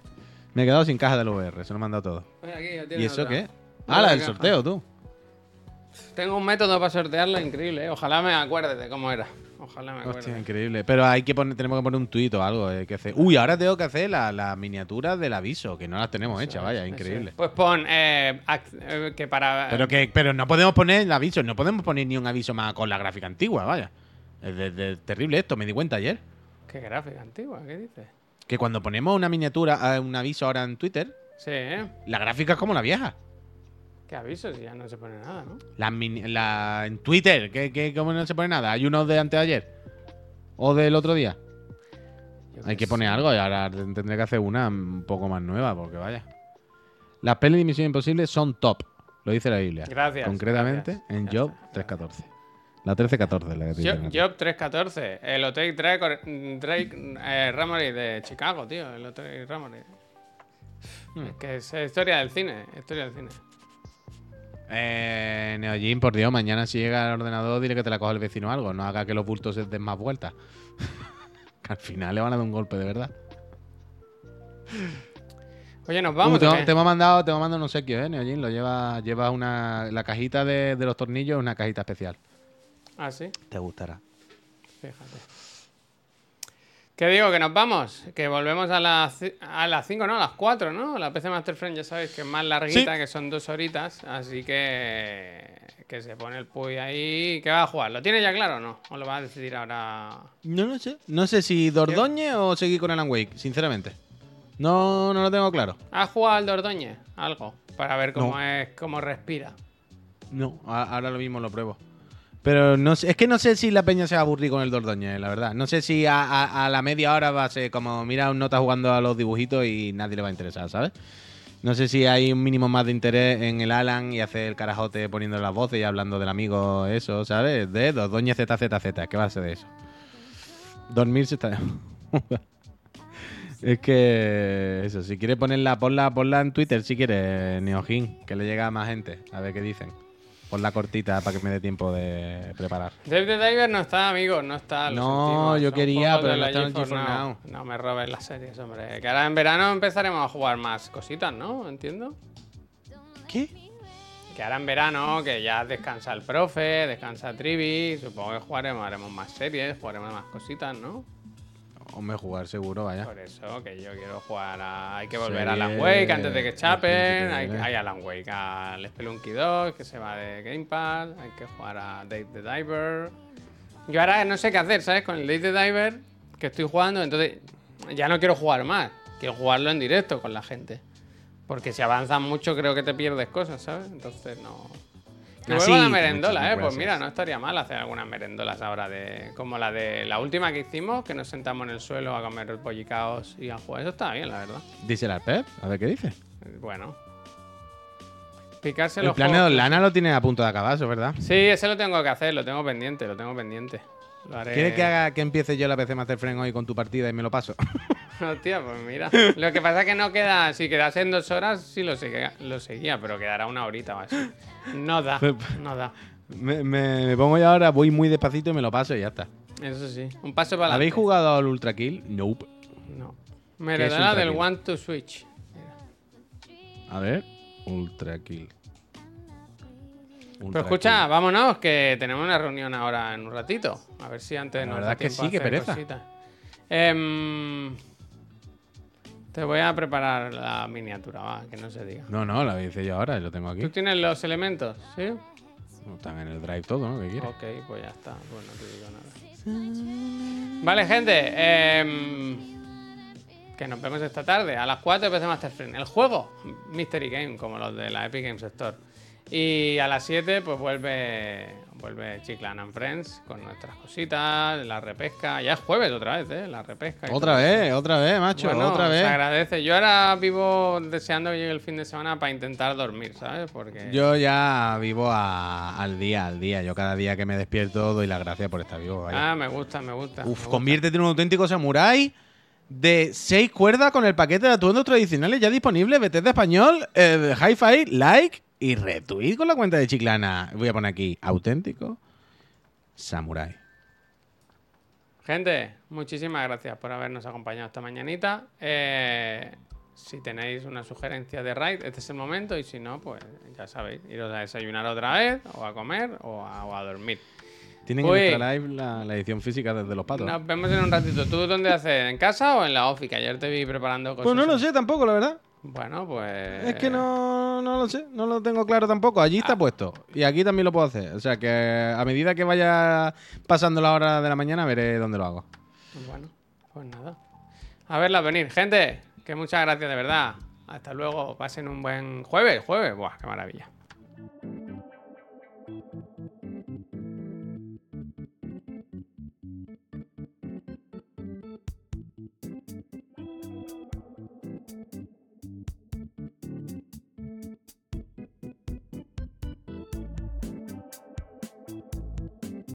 Me he quedado sin caja de la UR, se lo he mandado todo. aquí ¿Y eso otra. qué? Ah, la del sorteo, tú. Tengo un método para sortearla increíble, ¿eh? Ojalá me acuerde de cómo era. Ojalá me acuerde. Hostia, increíble. Pero hay que poner, tenemos que poner un tuit o algo. eh, que hacer. Uy, ahora tengo que hacer las la miniaturas del aviso, que no las tenemos hechas, vaya, increíble. es. Pues pon eh, ac- eh, que para. Pero que pero no podemos poner el aviso, no podemos poner ni un aviso más con la gráfica antigua, vaya. Es de- de- terrible esto, me di cuenta ayer. Qué gráfica antigua, ¿qué dices? Que cuando ponemos una miniatura, eh, un aviso ahora en Twitter, Sí, ¿eh? la gráfica es como la vieja. ¿Qué avisos? Si ya no se pone nada, ¿no? La mini- la- en Twitter, ¿qué, qué, cómo no se pone nada? ¿Hay uno de antes de ayer? ¿O del otro día? Yo Hay qué que poner algo y ahora tendré que hacer una un poco más nueva, porque vaya. Las pelis de Misión Imposible son top, lo dice la Biblia. Gracias, Concretamente gracias. en Ya Job está. 3.14. La 13.14 es la que te Job, dicen. Job 314, el Hotel Drake, Drake eh, Ramory de Chicago, tío. El Hotel Ramory. Hmm. Es que es historia del cine, historia del cine. Eh, Neojin, por Dios, mañana si llega al ordenador dile que te la coja el vecino o algo. No haga que los bultos se den más vueltas. que al final le van a dar un golpe de verdad. Oye, nos Uh, vamos. te, ¿o te qué? hemos mandado, te hemos mandado un obsequio, eh, Neojin. Lo lleva, lleva una. La cajita de, de los tornillos es una cajita especial. Ah, sí, Te gustará. fíjate. ¿Qué digo? Que nos vamos. Que volvemos a las a las 5, no, a las 4, ¿no? La PC Master Friend ya sabéis que es más larguita, que son dos horitas. Así que. Que se pone el Puy ahí. ¿Qué va a jugar? ¿Lo tiene ya claro o no? ¿O lo va a decidir ahora? No lo sé. No sé si Dordoñe o seguir con Alan Wake, sinceramente. No, no lo tengo claro. ¿Has jugado al Dordoñe? Algo. Para ver cómo No. es, cómo respira. No, ahora lo mismo lo pruebo. Pero no sé, es que no sé si la peña se va a aburrir con el Dordoñe, la verdad. No sé si a, a- a la media hora va a ser como, mira, un nota jugando a los dibujitos y nadie le va a interesar, ¿sabes? No sé si hay un mínimo más de interés en el Alan y hacer el carajote poniendo las voces y hablando del amigo, eso, ¿sabes? De Dordoñe ZZZ, ¿qué va a ser de eso? Dormirse está... es que, eso, si quieres ponerla, ponla, ponla en Twitter si quieres, Neojin, que le llega a más gente, a ver qué dicen. Ponla cortita para que me dé tiempo de preparar. Dave the Diver no está, amigo, no está. No, yo quería, pero no la está en el GeForce GeForce Now. No me robes las series, hombre. Que ahora en verano empezaremos a jugar más cositas, ¿no? Entiendo. ¿Qué? Que ahora en verano, que ya descansa el profe, descansa Trivi, supongo que jugaremos, haremos más series, jugaremos más cositas, ¿no? Hombre, jugar seguro, vaya. Por eso que yo quiero jugar a... Hay que volver a Alan Wake antes de que chapen. Hay, hay Alan Wake al Spelunky 2 que se va de Game Pass. Hay que jugar a Dave the Diver. Yo ahora no sé qué hacer, ¿sabes? Con el Dave the Diver que estoy jugando, entonces ya no quiero jugar más. Quiero jugarlo en directo con la gente. Porque si avanzas mucho creo que te pierdes cosas, ¿sabes? Entonces no... Que Ah, vuelva la merendola, ¿eh? Pues mira, no estaría mal hacer algunas merendolas ahora de... Como la de la última que hicimos, que nos sentamos en el suelo a comer pollicaos y a jugar. Eso está bien, la verdad. Díselo al Pep, a ver qué dice. Bueno. Picarse El los plan de. Lana lo tiene a punto de acabar, eso es verdad. Sí, ese lo tengo que hacer, lo tengo pendiente, lo tengo pendiente. Lo haré... ¿Quieres que haga que empiece yo la PC Master Friend hoy con tu partida y me lo paso? Hostia, pues mira. Lo que pasa es que no queda. Si quedase en dos horas, sí lo seguía, lo seguía pero quedará una horita o así. No da, no da. me, me- me pongo ya ahora, voy muy despacito y me lo paso y ya está. Eso sí. Un paso para ¿Habéis adelante. jugado al Ultra Kill? Nope. No. ¿Qué es Meredona Ultra del? One to Switch. A ver. Ultra Kill. Pero escucha, vámonos, que tenemos una reunión ahora en un ratito. A ver si antes La nos verdad da es que tiempo sí, a hacer pereza. cositas. Te voy a preparar la miniatura, va, que no se diga. No, no, la hice yo ahora, lo tengo aquí. ¿Tú tienes los elementos? ¿Sí? Están en el drive todo, ¿no? ¿Qué quieres? Ok, pues ya está. Pues no te digo nada. Vale, gente. em, que nos vemos esta tarde. A las 4 PC Master Friend. El juego, Mystery Game, como los de la Epic Games Store. Y a las 7, pues vuelve, vuelve Chiclan and Friends con nuestras cositas, la repesca. Ya es jueves otra vez, ¿eh? La repesca. Otra eso. vez, otra vez, macho, Bueno, otra Se vez. agradece. Yo ahora vivo deseando que llegue el fin de semana para intentar dormir, ¿sabes? Porque. Yo ya vivo a- al día, al día. Yo cada día que me despierto doy las gracias por estar vivo. vaya. Ah, me gusta, me gusta. me Uf, gusta. conviértete en un auténtico samurái de 6 cuerdas con el paquete de atuendos tradicionales ya disponible. Vete de español, eh, hi-fi, like y retweet con la cuenta de Chiclana. Voy a poner aquí, auténtico samurái. Gente, muchísimas gracias por habernos acompañado esta mañanita. Eh, si tenéis una sugerencia de raid, este es el momento. Y si no, pues ya sabéis, iros a desayunar otra vez, o a comer, o a, o a dormir. Tienen Uy. en nuestra live la, la edición física desde los patos. Nos vemos en un ratito. ¿Tú dónde haces? ¿En casa o en la ofi? Que ayer te vi preparando cosas. Pues no lo sé tampoco, la verdad. Bueno, pues. Es que pues no, no lo sé, no lo tengo claro tampoco. Allí está ah. puesto y aquí también lo puedo hacer. O sea que a medida que vaya pasando la hora de la mañana, veré dónde lo hago. Bueno, pues nada. A verla venir, gente. Que muchas gracias de verdad. Hasta luego. Pasen un buen jueves. Jueves, buah, qué maravilla.